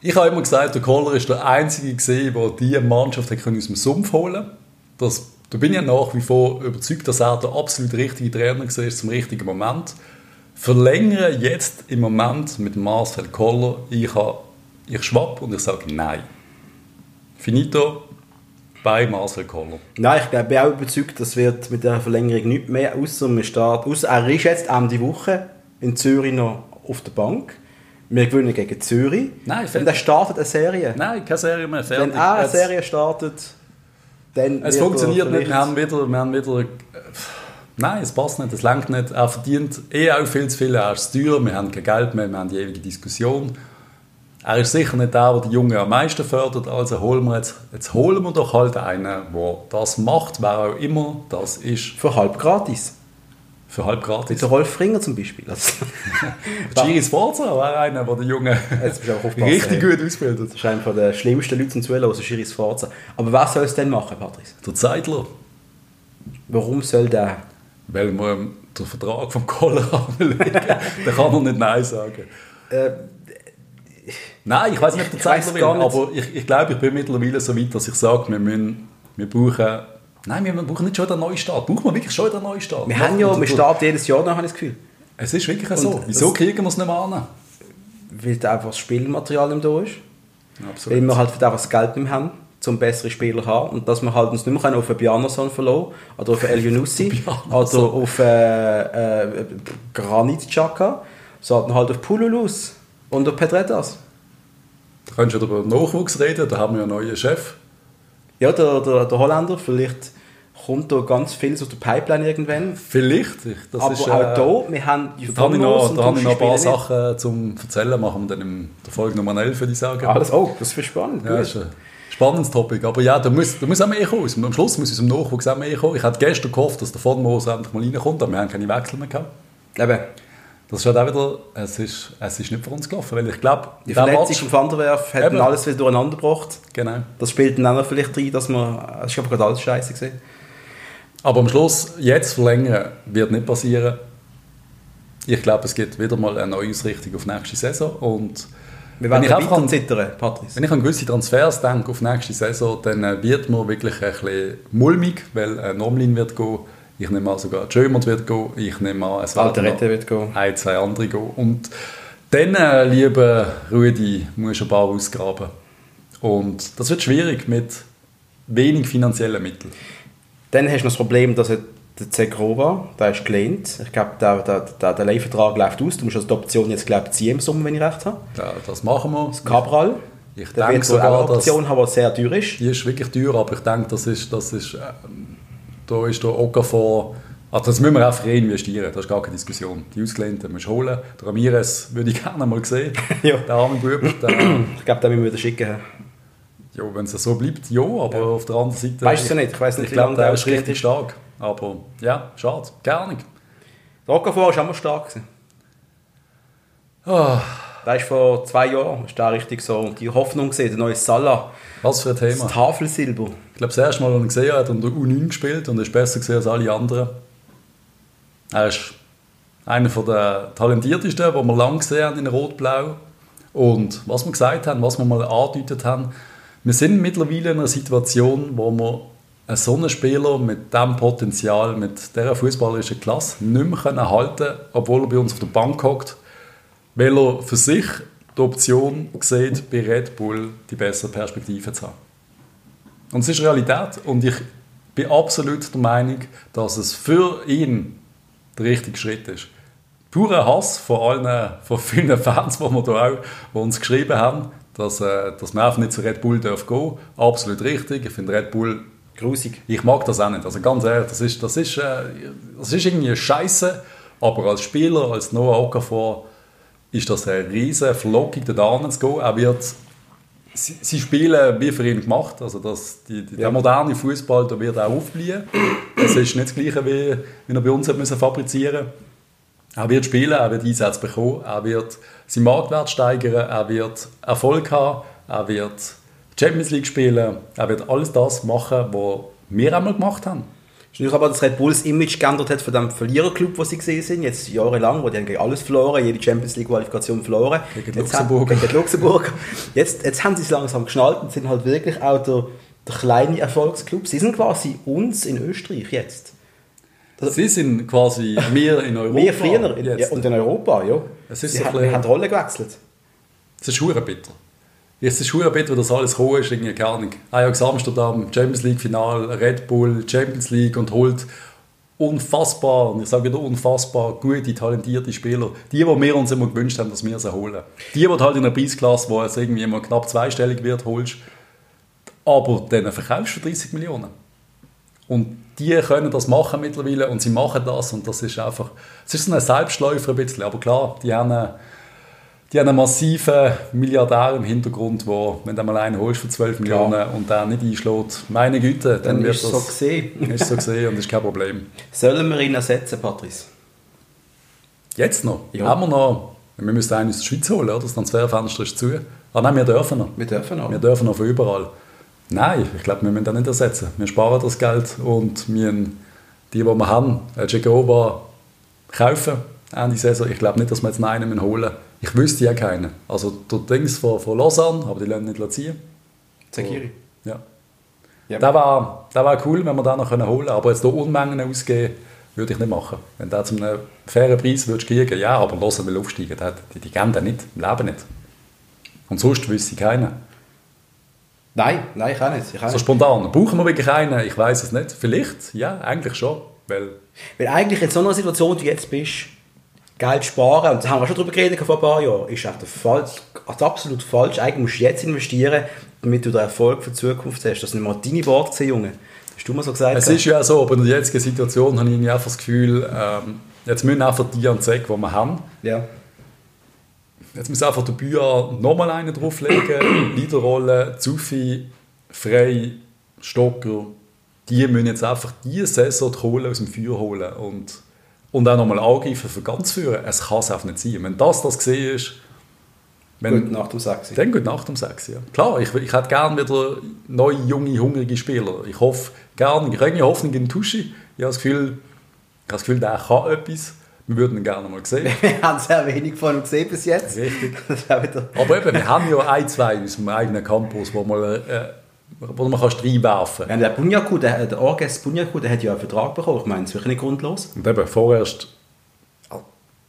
ich habe immer gesagt, der Kohler ist der Einzige gesehen, der diese Mannschaft hat aus dem Sumpf holen das, Da bin ich ja nach wie vor überzeugt, dass er der absolut richtige Trainer war zum richtigen Moment. Verlängere jetzt im Moment mit Marcel Koller. Ich, habe, ich schwapp und ich sage nein. Finito bei Marcel Koller. Nein, ich bin auch überzeugt, das wird mit der Verlängerung nicht mehr, außer wir starten. Ausser er ist jetzt Ende Woche in Zürich noch auf der Bank. Wir gewinnen gegen Zürich. Nein, Und er startet eine Serie. Nein, keine Serie mehr. Fertig. Wenn er eine Serie startet, dann. Es er funktioniert nicht. Wir haben wieder, wir haben wieder. äh, Nein, es passt nicht, es lenkt nicht. Er verdient eh auch viel zu viel. Er ist teuer, wir haben kein Geld mehr, wir haben die ewige Diskussion. Er ist sicher nicht der, der die Jungen am meisten fördert. Also holen wir jetzt, jetzt holen wir doch halt einen, der das macht, wer auch immer das ist, Für halb gratis. Für halb gratis. Der Rolf Ringer zum Beispiel. Also, Giris Forza wäre einer, der die Jungen richtig gut ausbildet. das ist einer der schlimmsten Leute zum Zuhören, also Schiris Forza. Aber wer soll es denn machen, Patrice? Der Zeitler, Warum soll der? weil ihm den Vertrag vom Koller anlegen, dann kann er nicht Nein sagen. Äh, Nein, ich weiß nicht, ob der Zeitler will, aber ich, ich glaube, ich bin mittlerweile so weit, dass ich sage, wir, müssen, wir brauchen... Nein, wir brauchen nicht schon den Neustart. Brauchen wir wirklich schon den Neustart? wir haben ja, wir starten jedes Jahr noch, habe ich das Gefühl. Es ist wirklich so. Und Wieso das- kriegen wir es nicht mehr an? Weil da einfach das Spielmaterial nicht da ist. Weil Absolut. wir halt einfach das Geld nicht mehr haben, um bessere Spieler zu haben. Und dass wir halt uns nicht mehr auf einen Bjarnason verlassen oder auf El Bjarnason. oder auf äh, äh, Granit Xhaka, sondern halt auf Pululus und auf Pedretas. Da kannst du über Nachwuchs reden, da haben wir einen neuen Chef. Ja, der, der, der Holländer, vielleicht kommt da ganz viel aus der Pipeline irgendwann. Vielleicht. Ich- Das Aber ist, äh, auch da, wir haben die Da habe ich noch, da habe ich noch ein paar. Sachen zum Erzählen. Machen wir dann in der Folge Nummer 11, würde ich sagen. Alles, oh, das ist spannend. Ja, ist ein spannendes Topic. Aber ja, da muss, da muss auch mehr kommen. Am Schluss muss aus dem Nachwuchs auch mehr kommen. Ich hatte gestern gehofft, dass der von Moos endlich mal reinkommt, aber wir haben keine Wechsel mehr gehabt. Eben, Das ist halt auch wieder, es ist, es ist nicht für uns gelaufen, weil ich glaube, die Verletzung von Van der Werf hat alles wieder durcheinander gebracht. Genau. Das spielt dann auch noch vielleicht rein, dass man, es ist aber gerade alles scheiße gesehen. Aber am Schluss, jetzt verlängern, wird nicht passieren. Ich glaube, es gibt wieder mal eine neue Ausrichtung auf nächste Saison. Und Wir wenn werden ich, einfach an, zittern, Patrice. wenn ich an gewisse Transfers denke auf nächste Saison, dann äh, wird mir wirklich ein bisschen mulmig, weil ein Nomlin wird gehen. Ich nehme an, sogar Jömert wird gehen. Ich nehme an, es noch wird gehen. ein, zwei andere gehen. Und dann, äh, lieber Rudi, musst du ein paar ausgraben. Und das wird schwierig mit wenig finanziellen Mitteln. Dann hast du noch das Problem, dass er der Zegrova, der ist gelehnt. Ich glaube, der, der, der, der Leihvertrag läuft aus. Du musst also die Option jetzt, glaube ich, ziehen im Sommer, wenn ich recht habe. Ja, das machen wir. Cabral. Ich Der denke sogar, eine dass Option haben, die sehr teuer ist. die ist wirklich teuer, aber ich denke, das ist, das ist, ähm, da ist der Okafor, also das müssen wir einfach reinvestieren, das ist gar keine Diskussion. Die Ausgelehnten musst du holen. Der Ramirez würde ich gerne mal sehen. Ja. Der arme Bub, der, Ich glaube, den müssen wir wieder schicken. Ja, wenn es so bleibt, ja, aber auf der anderen Seite... Weißt du nicht, ich weiss nicht, ich wie glaube, lange der ist richtig ist. stark. Aber ja, schade, gar nicht. Der Okafor war auch mal stark. Gewesen. Der ist vor zwei Jahren ist der richtig so die Hoffnung gesehen, der neue Salah, was für ein das Thema. Tafelsilber. Ich glaube, das erste Mal, als ich gesehen habe, hat er unter U9 gespielt und er ist besser gesehen als alle anderen. Er ist einer der talentiertesten, die wir lange gesehen haben in Rot-Blau. Und was wir gesagt haben, was wir mal angedeutet haben, wir sind mittlerweile in einer Situation, wo wir einen so einen Spieler mit diesem Potenzial, mit dieser fußballerischen Klasse nicht mehr halten können, obwohl er bei uns auf der Bank hockt, weil er für sich die Option sieht, bei Red Bull die bessere Perspektive zu haben. Und es ist Realität. Und ich bin absolut der Meinung, dass es für ihn der richtige Schritt ist. Purer Hass von allen, von vielen Fans, die wir da auch, die uns geschrieben haben, dass, äh, dass man einfach nicht zu Red Bull darf gehen. Absolut richtig. Ich finde Red Bull Grusig. Ich mag das auch nicht. Also ganz ehrlich, das ist, das ist, äh, das ist irgendwie scheiße. Aber als Spieler, als Noah Okafor, ist das eine riesige Verlockung, da zu gehen. Er wird, sie, sie spielen wie für ihn gemacht. Also das, die, die, Der moderne Fußball da wird auch aufblühen. Es ist nicht das Gleiche, wie, wie er bei uns hat müssen fabrizieren Er wird spielen, er wird Einsätze bekommen, er wird seinen Marktwert steigern, er wird Erfolg haben, er wird Champions League spielen, er wird alles das machen, was wir einmal gemacht haben. Ist aber das Red Bulls Image geändert hat von dem Verliererclub, wo sie gesehen sind, jetzt jahrelang, wo die haben alles verloren, jede Champions League Qualifikation verloren. Gegen Luxemburger. Haben, gegen die Luxemburger. Jetzt, jetzt haben sie es langsam geschnallt und sind halt wirklich auch der, der kleine Erfolgsclub. Sie sind quasi uns in Österreich jetzt. Also, sie sind quasi wir in Europa. Wir früher in, ja, und in Europa, ja. Es ist sie so haben, bisschen- haben die Rolle gewechselt. Es ist hure bitter. Es ist hure bitter, dass alles gekommen ist, irgendwie, keine Ahnung. Ajax Amsterdam, Champions League Final, Red Bull, Champions League und holt unfassbar, und ich sage wieder unfassbar, gute, talentierte Spieler. Die, die wir uns immer gewünscht haben, dass wir sie holen. Die, die halt in einer Preisklasse, wo es irgendwie immer knapp zweistellig wird, holst, aber dann verkaufst du für 30 Millionen. Und die können das machen mittlerweile und sie machen das und das ist einfach, es ist so ein Selbstläufer ein bisschen, aber klar, die haben, eine- die haben einen massiven Milliardär im Hintergrund, wo, wenn du mal einen holst für 12 Klar. Millionen und der nicht einschlägt, meine Güte, dann, Dann wird ist es das so gesehen. ist so gesehen und ist kein Problem. Sollen wir ihn ersetzen, Patrice? Jetzt noch? Ja. Haben wir noch? Wir müssen einen aus der Schweiz holen, oder? Das Transferfenster ist zu. Ah nein, wir dürfen noch. Wir dürfen noch. Wir dürfen noch von überall. Nein, ich glaube, wir müssen das nicht ersetzen. Wir sparen das Geld und wir die, die wir haben, äh, Jegova, kaufen Ende Saison. Ich glaube nicht, dass wir jetzt einen müssen holen Ich wüsste ja keinen. Also der Dings von, von Lausanne, aber die lassen nicht ziehen. Zakiri. Ja. Ja. Der war, der war cool, wenn wir den noch holen können. Aber jetzt hier Unmengen ausgeben, würde ich nicht machen. Wenn der zu einem fairen Preis würdest kriegen, ja, aber Lausanne will aufsteigen. Der- Die, die geben den nicht, im Leben nicht. Und sonst wüsste ich keinen. Nein, nein, ich auch nicht. Ich auch So spontan. Brauchen wir wirklich einen? Ich weiß es nicht. Vielleicht, ja, eigentlich schon. Weil Weil eigentlich in so einer Situation, wie du jetzt bist, Geld sparen, und da haben wir schon darüber geredet vor ein paar Jahren, ist auch der falsch, also absolut falsch. Eigentlich musst du jetzt investieren, damit du den Erfolg für die Zukunft hast. Das sind mal deine Worte Junge. Hast du mal so gesagt? es ist ja so, aber in der jetzigen Situation habe ich einfach das Gefühl, ähm, jetzt müssen einfach die an Zweck, die wir haben, ja. Jetzt muss einfach der Bühler nochmal einen drauflegen. Liederrolle, Zufi, Frey, Stocker. Die müssen jetzt einfach diese Saison die Kohle aus dem Feuer holen und, und auch nochmal angreifen für ganz führen. Es kann es einfach nicht sein. Wenn das das gesehen ist, wenn, Gut, nach dem Sechs. dann gut Nacht um 6 ja. Klar, ich, ich hätte gerne wieder neue, junge, hungrige Spieler. Ich hoffe gerne, ich habe Hoffnung in Tuschi. Ich habe das Gefühl, ich habe das Gefühl, der kann etwas. Wir würden ihn gerne mal sehen. Wir haben sehr wenig von ihm gesehen bis jetzt. Richtig. Aber eben, wir haben ja ein, zwei aus dem eigenen Campus, wo man, äh, wo man kannst reinwerfen Ja, kann. der Bunyaku, der, der Orges Bunyaku, der hat ja einen Vertrag bekommen. Ich meine, das ist wirklich nicht grundlos. Und eben, vorerst,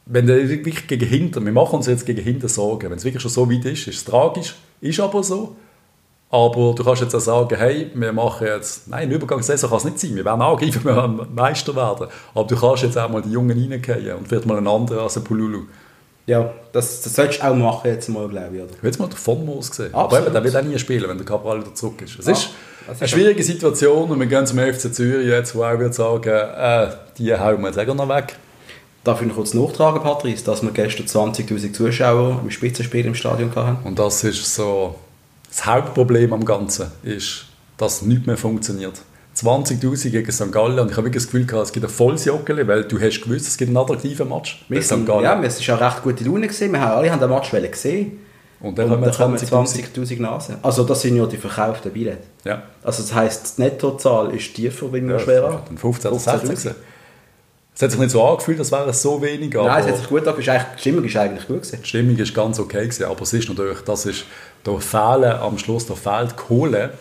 wenn der wirklich gegen hinten, wir machen uns jetzt gegen hinten Sorgen, wenn es wirklich schon so weit ist, ist es tragisch, ist aber so. Aber du kannst jetzt auch sagen, hey, wir machen jetzt, nein, eine Übergangssaison kann es nicht sein, wir werden angreifen, wir werden Meister werden. Aber du kannst jetzt auch mal die Jungen reingehen und vielleicht mal einen anderen als ein Pululu. Ja, das, das solltest du auch machen jetzt mal, glaube ich. Oder? Jetzt mal den Vonmos gesehen. Aber Absolut. eben, der wird auch nie spielen, wenn der Cabral wieder zurück ist. Es das ist eine schwierige Situation und wir gehen zum FC Zürich jetzt, wo auch wird sagen, äh, die hauen wir jetzt auch noch weg. Darf ich noch kurz nachtragen, Patrice, dass wir gestern 20'000 Zuschauer im Spitzenspiel im Stadion hatten? Und das ist so, das Hauptproblem am Ganzen ist, dass nichts mehr funktioniert. 20'000 gegen St. Gallen und ich habe wirklich das Gefühl gehabt, es gibt ein volles Joggeli, weil du hast gewusst, es gibt einen attraktiven Match Wir bei St. Gallen. ja, es war auch recht gute Laune. Gewesen. Wir haben alle haben den Match gesehen. und dann Und dann kommen kommen 20'000. 20'000 Nasen. Also das sind ja die verkauften Billette. Ja. Also das heisst, die Nettozahl ist tiefer, wenn wir Ja, schwer an. dann 15 oder 15'000. 16. Es hat sich nicht so angefühlt, als wäre es so wenig, Nein, es hat sich gut angefühlt. Die Stimmung ist eigentlich gut gewesen. die Stimmung ist ganz okay gewesen, aber es ist natürlich, das ist, da fehlen am Schluss, da fehlt Kohle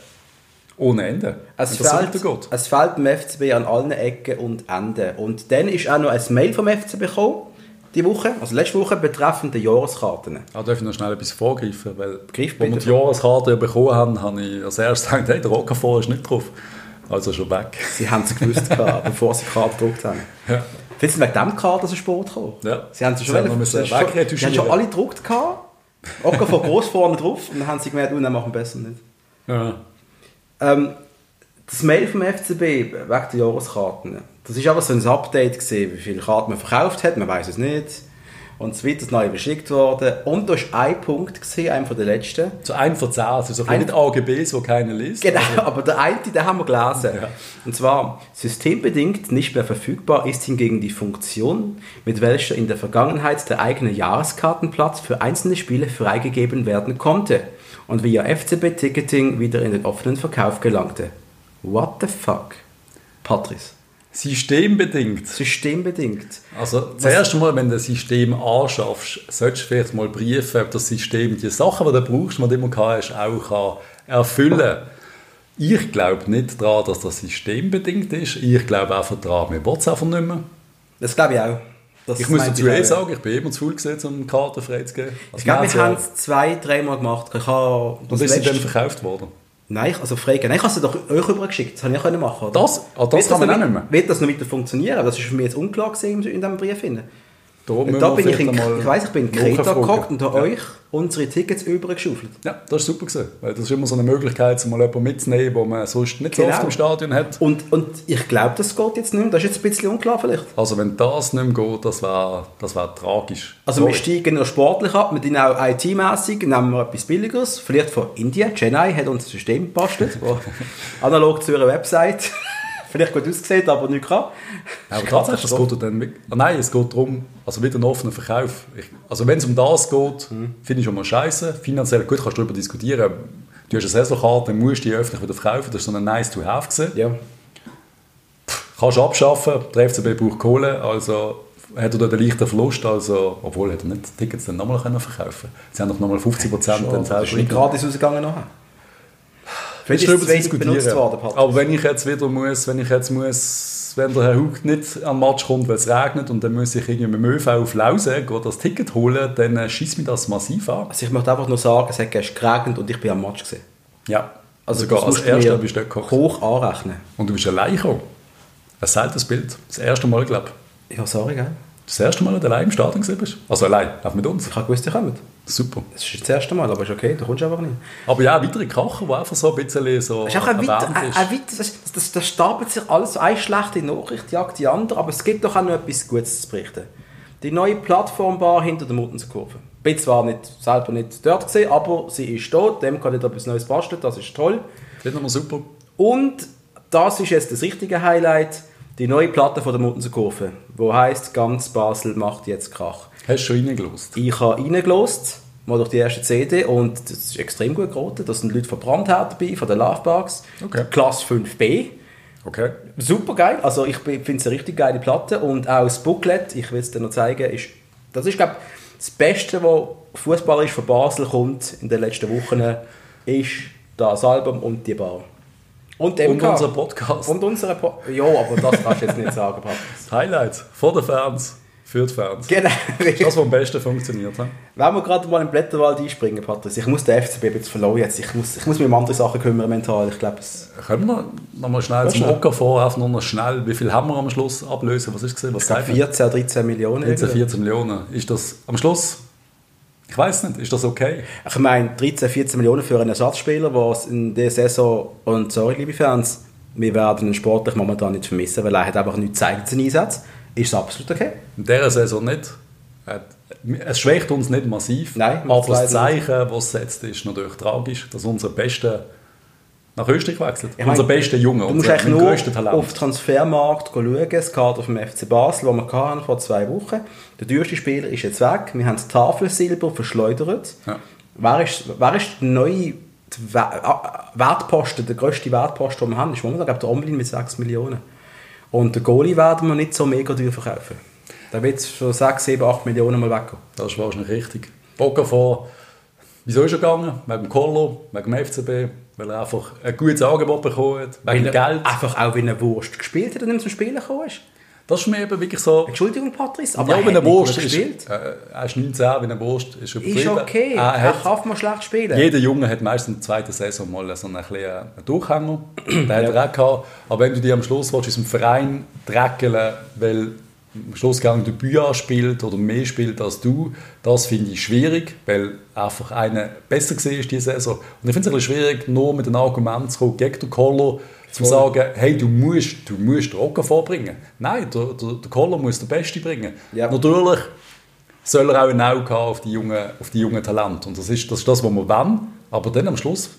ohne Ende. Es fehlt, weitergeht. es fehlt dem FCB an allen Ecken und Enden. Und dann ist auch noch ein Mail vom FCB gekommen, die Woche, also letzte Woche, betreffend die Jahreskarten. Ah, darf ich noch schnell etwas vorgreifen? Weil, Greif als wir die Jahreskarte ja bekommen haben, habe ich als erstes gedacht, hey, der Rockefeller ist nicht drauf. Also schon weg. Sie haben es gewusst, bevor sie die Karte gedruckt haben. Ja. Vielleicht sind wegen dem Kader so spät gekommen. Ja. Sie haben sie schon, Sie haben schon, sie haben schon alle gedruckt. gehabt. Auch von groß vorne drauf. Und dann haben sie gemerkt, oh, nein, machen wir besser nicht. Ja. Ähm, Das Mail vom FCB wegen der Jahreskarten, das ist aber so ein Update gesehen, wie viele Karten man verkauft hat, man weiß es nicht. Und es wird das neu beschickt worden. Und da ist ein Punkt gesehen, einer von den letzten. So ein von zehn, also so Ein- nicht AGBs, wo keiner liest. Genau, aber der eine, den haben wir gelesen. Ja. Und zwar, systembedingt nicht mehr verfügbar ist hingegen die Funktion, mit welcher in der Vergangenheit der eigene Jahreskartenplatz für einzelne Spiele freigegeben werden konnte und via FCB-Ticketing wieder in den offenen Verkauf gelangte. What the fuck? Patrice. Systembedingt. Systembedingt. Also, zuerst einmal, wenn du das System anschaffst, solltest du vielleicht mal prüfen, ob das System die Sachen, die du brauchst, die du immer hast, auch kann erfüllen Ich glaube nicht daran, dass das systembedingt ist. Ich glaube einfach daran, mir will es einfach nicht mehr. Das glaube ich auch. Das Ich muss dazu auch, eh sagen, ich bin immer zu faul gewesen, um Karten freizugeben. Also Ich glaube, wir wir haben es zwei, dreimal gemacht. Ich habe Und das ist sie dann letzte- verkauft worden? Nein, also freigeben. Nein, ich habe sie doch euch rübergeschickt. Das habe ich auch können machen. oder? Das? Ah, das kann man noch auch nicht mehr. Wird das noch weiter funktionieren? Das ist für mich jetzt unklar gewesen in diesem Brief. finden. Da, müssen Da bin ich, in, ich weiss, ich bin in Kreta gehockt und habe Ja. euch unsere Tickets übergeschaufelt. Ja, das ist super gewesen. Weil das ist immer so eine Möglichkeit, um mal jemanden mitzunehmen, wo man sonst nicht so Genau. oft im Stadion hat. Und, und ich glaube, das geht jetzt nicht mehr. Das ist jetzt ein bisschen unklar vielleicht. Also wenn das nicht mehr geht, das wäre das wär tragisch. Also Sorry. wir steigen noch sportlich ab, wir tun auch IT-mässig, nehmen wir etwas Billigeres, vielleicht von Indien. Chennai hat uns ein System gebastelt, analog zu ihrer Website vielleicht gut aussieht, aber nicht kann. Aber tatsächlich, es geht ja dann ah nein, es geht darum, also wieder einen offenen Verkauf. Ich, also wenn es um das geht, Mhm. finde ich schon mal scheiße. Finanziell gut, kannst du darüber diskutieren. Du hast eine Saisonkarte, dann musst du die öffentlich wieder verkaufen. Das ist so ein nice to have gewesen. Ja. Kannst du abschaffen, der FCB braucht Kohle, also hat er dort einen leichten Verlust, also, obwohl hat er nicht die Tickets dann nochmal können verkaufen Sie haben doch nochmal 50 Prozent dann Das ist nicht gratis rausgegangen nachher. Du ist darüber benutzt worden, Patrick. Aber wenn ich jetzt wieder muss, wenn ich jetzt muss, wenn der Herr Hug nicht den Match kommt, weil es regnet und dann muss ich irgendwie mit dem ÖV auf Lausen gehen, das Ticket holen, dann äh, schießt mich das massiv an. Also ich möchte einfach nur sagen, es hat gestern geregnet und ich bin am Match gesehen. Ja. Also Sogar als Erster bist du gekocht. hoch anrechnen. Und du bist allein gekommen. Ein seltenes Bild. Das erste Mal, glaube ich. Ja, sorry, gell? Das erste Mal, allein im Stadion gewesen bist. Also allein, auch mit uns. Ich habe gewusst, ihr kommt. Super. Das ist das erste Mal, aber ist okay, du kommst einfach nicht. Aber ja, weitere Kracher, die einfach so ein bisschen so Es ist auch ein weiter, ein, ist. ein weiter das, das, das stapelt sich alles so eine schlechte Nachricht jagt die andere, aber es gibt doch auch noch etwas Gutes zu berichten. Die neue Plattformbar hinter der Muttenserkurve. Ich bin zwar nicht, selber nicht dort gesehen, aber sie ist dort, dem kann ich etwas Neues basteln, das ist toll. Finden wir super. Und das ist jetzt das richtige Highlight, die neue Platte von der Muttenserkurve, wo heißt ganz Basel macht jetzt Krach. Hast du schon reingelost? Ich habe reingelost, mal durch die erste CD und das ist extrem gut geraten. Da sind Leute von Brandherd dabei, von den Lovebugs. Okay. Klasse 5b. Okay. Super geil. Also ich finde es eine richtig geile Platte. Und auch das Booklet, ich will es dir noch zeigen, ist, das ist glaube das Beste, was fußballerisch von Basel kommt in den letzten Wochen, ist das Album und die Bar. Und, Und unser Podcast. Und unsere po Ja, aber das kannst du jetzt nicht sagen, Patrick. Highlights von den Fans für die Fans. Genau. Das, was am besten funktioniert. he? Wenn wir gerade mal im Blätterwald einspringen, Patrick, ich muss den FCB bisschen verloren jetzt. Ich muss, ich muss mich um andere Sachen kümmern mental. Ich glaube, es... Können wir noch, noch mal schnell zum. Ocker vor, einfach nur noch schnell. Wie viel haben wir am Schluss ablösen? Was ist gesehen? Was Ich glaube sagt man? 14, 13 Millionen. 13, irgendwie. 14 Millionen. Ist das am Schluss? Ich weiß nicht. Ist das okay? Ich meine, 13, 14 Millionen für einen Ersatzspieler, was in der Saison, und sorry, liebe Fans, wir werden ihn sportlich momentan nicht vermissen, weil er hat einfach nichts gezeigt in seinen Einsatz. Ist es absolut okay. In dieser Saison nicht. Es schwächt uns nicht massiv. Nein, aber das Zeichen, das es setzt, ist natürlich tragisch, dass unser Bester nach Österreich wechselt. Ich unser bester Junge, Du musst unser eigentlich nur Talent. auf den Transfermarkt schauen, das Kader vom FC Basel, das wir hatten vor zwei Wochen. Der teuerste Spieler ist jetzt weg. Wir haben das Tafelsilber verschleudert. Ja. Wer, ist, wer ist der neue ah, Wertposten, der grösste Wertposten, den wir haben? Ist momentan glaube ich, der Omlin mit 6 Millionen. Und den Goalie werden wir nicht so mega teuer verkaufen. Der wird für 6, 7, 8 Millionen mal weggehen. Das ist wahrscheinlich richtig. Bocker vor, wieso ist er gegangen? Wegen dem Kollo, wegen dem FCB, weil er einfach ein gutes Angebot bekommen hat, wegen Geld. Einfach auch, wenn er Wurst gespielt hat und nicht zum Spielen gekommen ist. Das ist mir eben wirklich so... Entschuldigung, Patrice, Aber ja, er wenn hat nicht Wurst gut ist, gespielt. äh, er ist 19, wenn er Wurst ist Ist übertrieben. okay, Er er hat, kann mal schlecht spielen. jeder Junge hat meistens in der zweiten Saison mal so einen kleinen Durchhänger. Den hat er auch gehabt. Aber wenn du dich am Schluss willst, aus dem Verein dreckeln weil am Schluss gegen den Büa spielt oder mehr spielt als du, das finde ich schwierig, weil einfach einer besser gesehen ist diese Saison. Und ich finde es ein bisschen schwierig, nur mit einem Argument zu kommen gegen den Koller, zu sagen, hey, du musst, du musst Rocker vorbringen. Nein, der, der, der Koller muss den Beste bringen. Ja. Natürlich soll er auch ein Auge haben auf die jungen, auf die jungen Talente. Und das ist, das ist das, was wir wollen. Aber dann am Schluss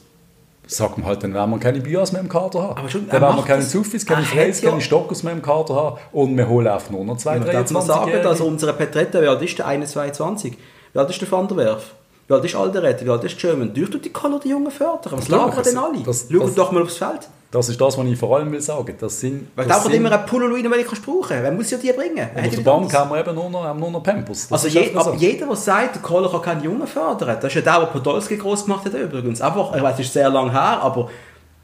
sagt man halt, dann werden wir keine Bias mehr im Kader haben. Aber schon, dann er werden wir keine das- Zufis, keine Freys, ja- keine Stockers mehr im Kader haben. Und wir holen einfach nur noch zwei, Ich mal 23 sagen, dass unser Petretta, wie alt ist der? 21. Wie alt ist der Van der Werf? Wie alt ist Alderete? Wie alt ist German? Durch die Color die Jungen fördern. Was labern denn alle? das- doch mal aufs Feld. Das ist das, was ich vor allem will sagen. Das sind, Weil das da immer ein Pullo rein, den ich brauchen kann. Wer muss ja die bringen? Und auf der nicht Bank haben wir eben nur noch, haben nur noch Pampers. Das Also je, so. jeder, der sagt, der Kohler kann keinen Jungen fördern, das ist ja der, der Podolski groß gemacht hat übrigens. Einfach, ich weiß, es ist sehr lang her, aber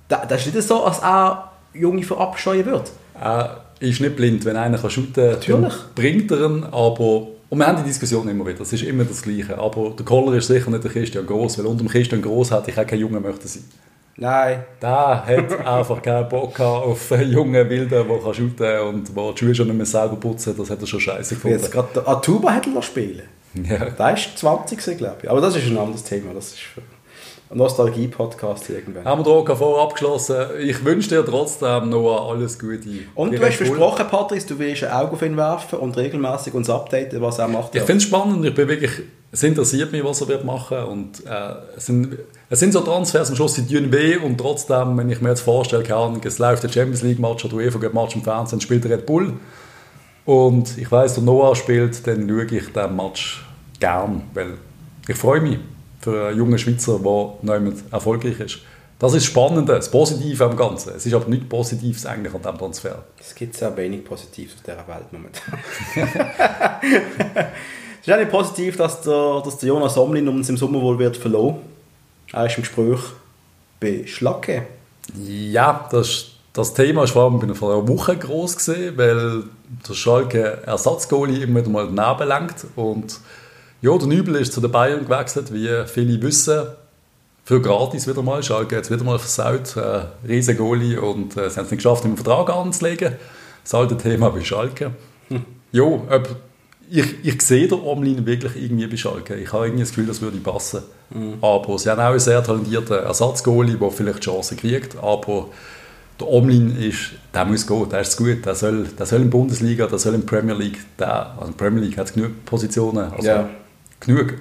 da- das ist nicht so, als er Junge verabscheuen wird. Er ist nicht blind. Wenn einer kann shooten Natürlich. bringt er ihn. Aber, und wir haben die Diskussion immer wieder. Das ist immer das Gleiche. Aber der Koller ist sicher nicht der Christian Gross, weil unter dem Christian Gross hätte ich auch kein Junge möchte sein. Nein. Der hat einfach keinen Bock auf einen jungen Wilden, der kann shooten und der die Schuhe schon nicht mehr selber putzen Das hat er schon scheiße gefunden. Jetzt gerade der Atuba hätte er noch spielen. Ja. Der ist 20 gewesen, glaube ich. Aber das ist ein anderes Thema. Das ist ein Nostalgie-Podcast irgendwann. Haben wir den OK vor abgeschlossen. Ich wünsche dir trotzdem noch alles Gute. Und du hast versprochen, Patrice, du willst ein Auge auf ihn werfen und regelmäßig uns updaten, was er macht. Ich finde es spannend. Ich bin wirklich, es interessiert mich, was er wird machen und äh, es, sind, es sind so Transfers am Schluss, die tun weh und trotzdem, wenn ich mir jetzt vorstelle, keine Ahnung, es läuft der Champions League Match oder UEFA Cup Match im Fernsehen, spielt der Red Bull und ich weiß, der Noah spielt, dann schaue ich den Match gern, weil ich freue mich für einen jungen Schweizer, der nicht erfolgreich ist. Das ist spannend, das Positive am Ganzen. Es ist aber nichts Positives eigentlich an diesem Transfer. Es gibt sehr wenig Positives auf dieser Welt momentan. es ist auch nicht positiv, dass der, dass der Jonas Somlin uns im Sommer wohl wird verloren. Er ist im Gespräch bei Schlacke. Ja, das, das Thema war vor allem vor einer Woche groß gesehen, weil der Schalke Ersatzgoalie immer wieder mal daneben lenkt und ja, der Nübel ist zu den Bayern gewechselt, wie viele wissen, für gratis wieder mal. Schalke hat es wieder mal versaut, äh, riesen Goalie und äh, sie haben es nicht geschafft, einen Vertrag anzulegen. Das alte Thema bei Schalke. Ja, ob, ich, ich sehe den Omlin wirklich irgendwie bei Schalke. Ich habe irgendwie das Gefühl, das würde passen. Aber sie haben auch einen sehr talentierten Ersatzgoalie, der vielleicht Chancen kriegt. Aber der Omlin ist, der muss gehen, der ist gut. Der soll, der soll in der Bundesliga, der soll in der Premier League. Der, also in der Premier League hat es genug Positionen. Also Ja. genug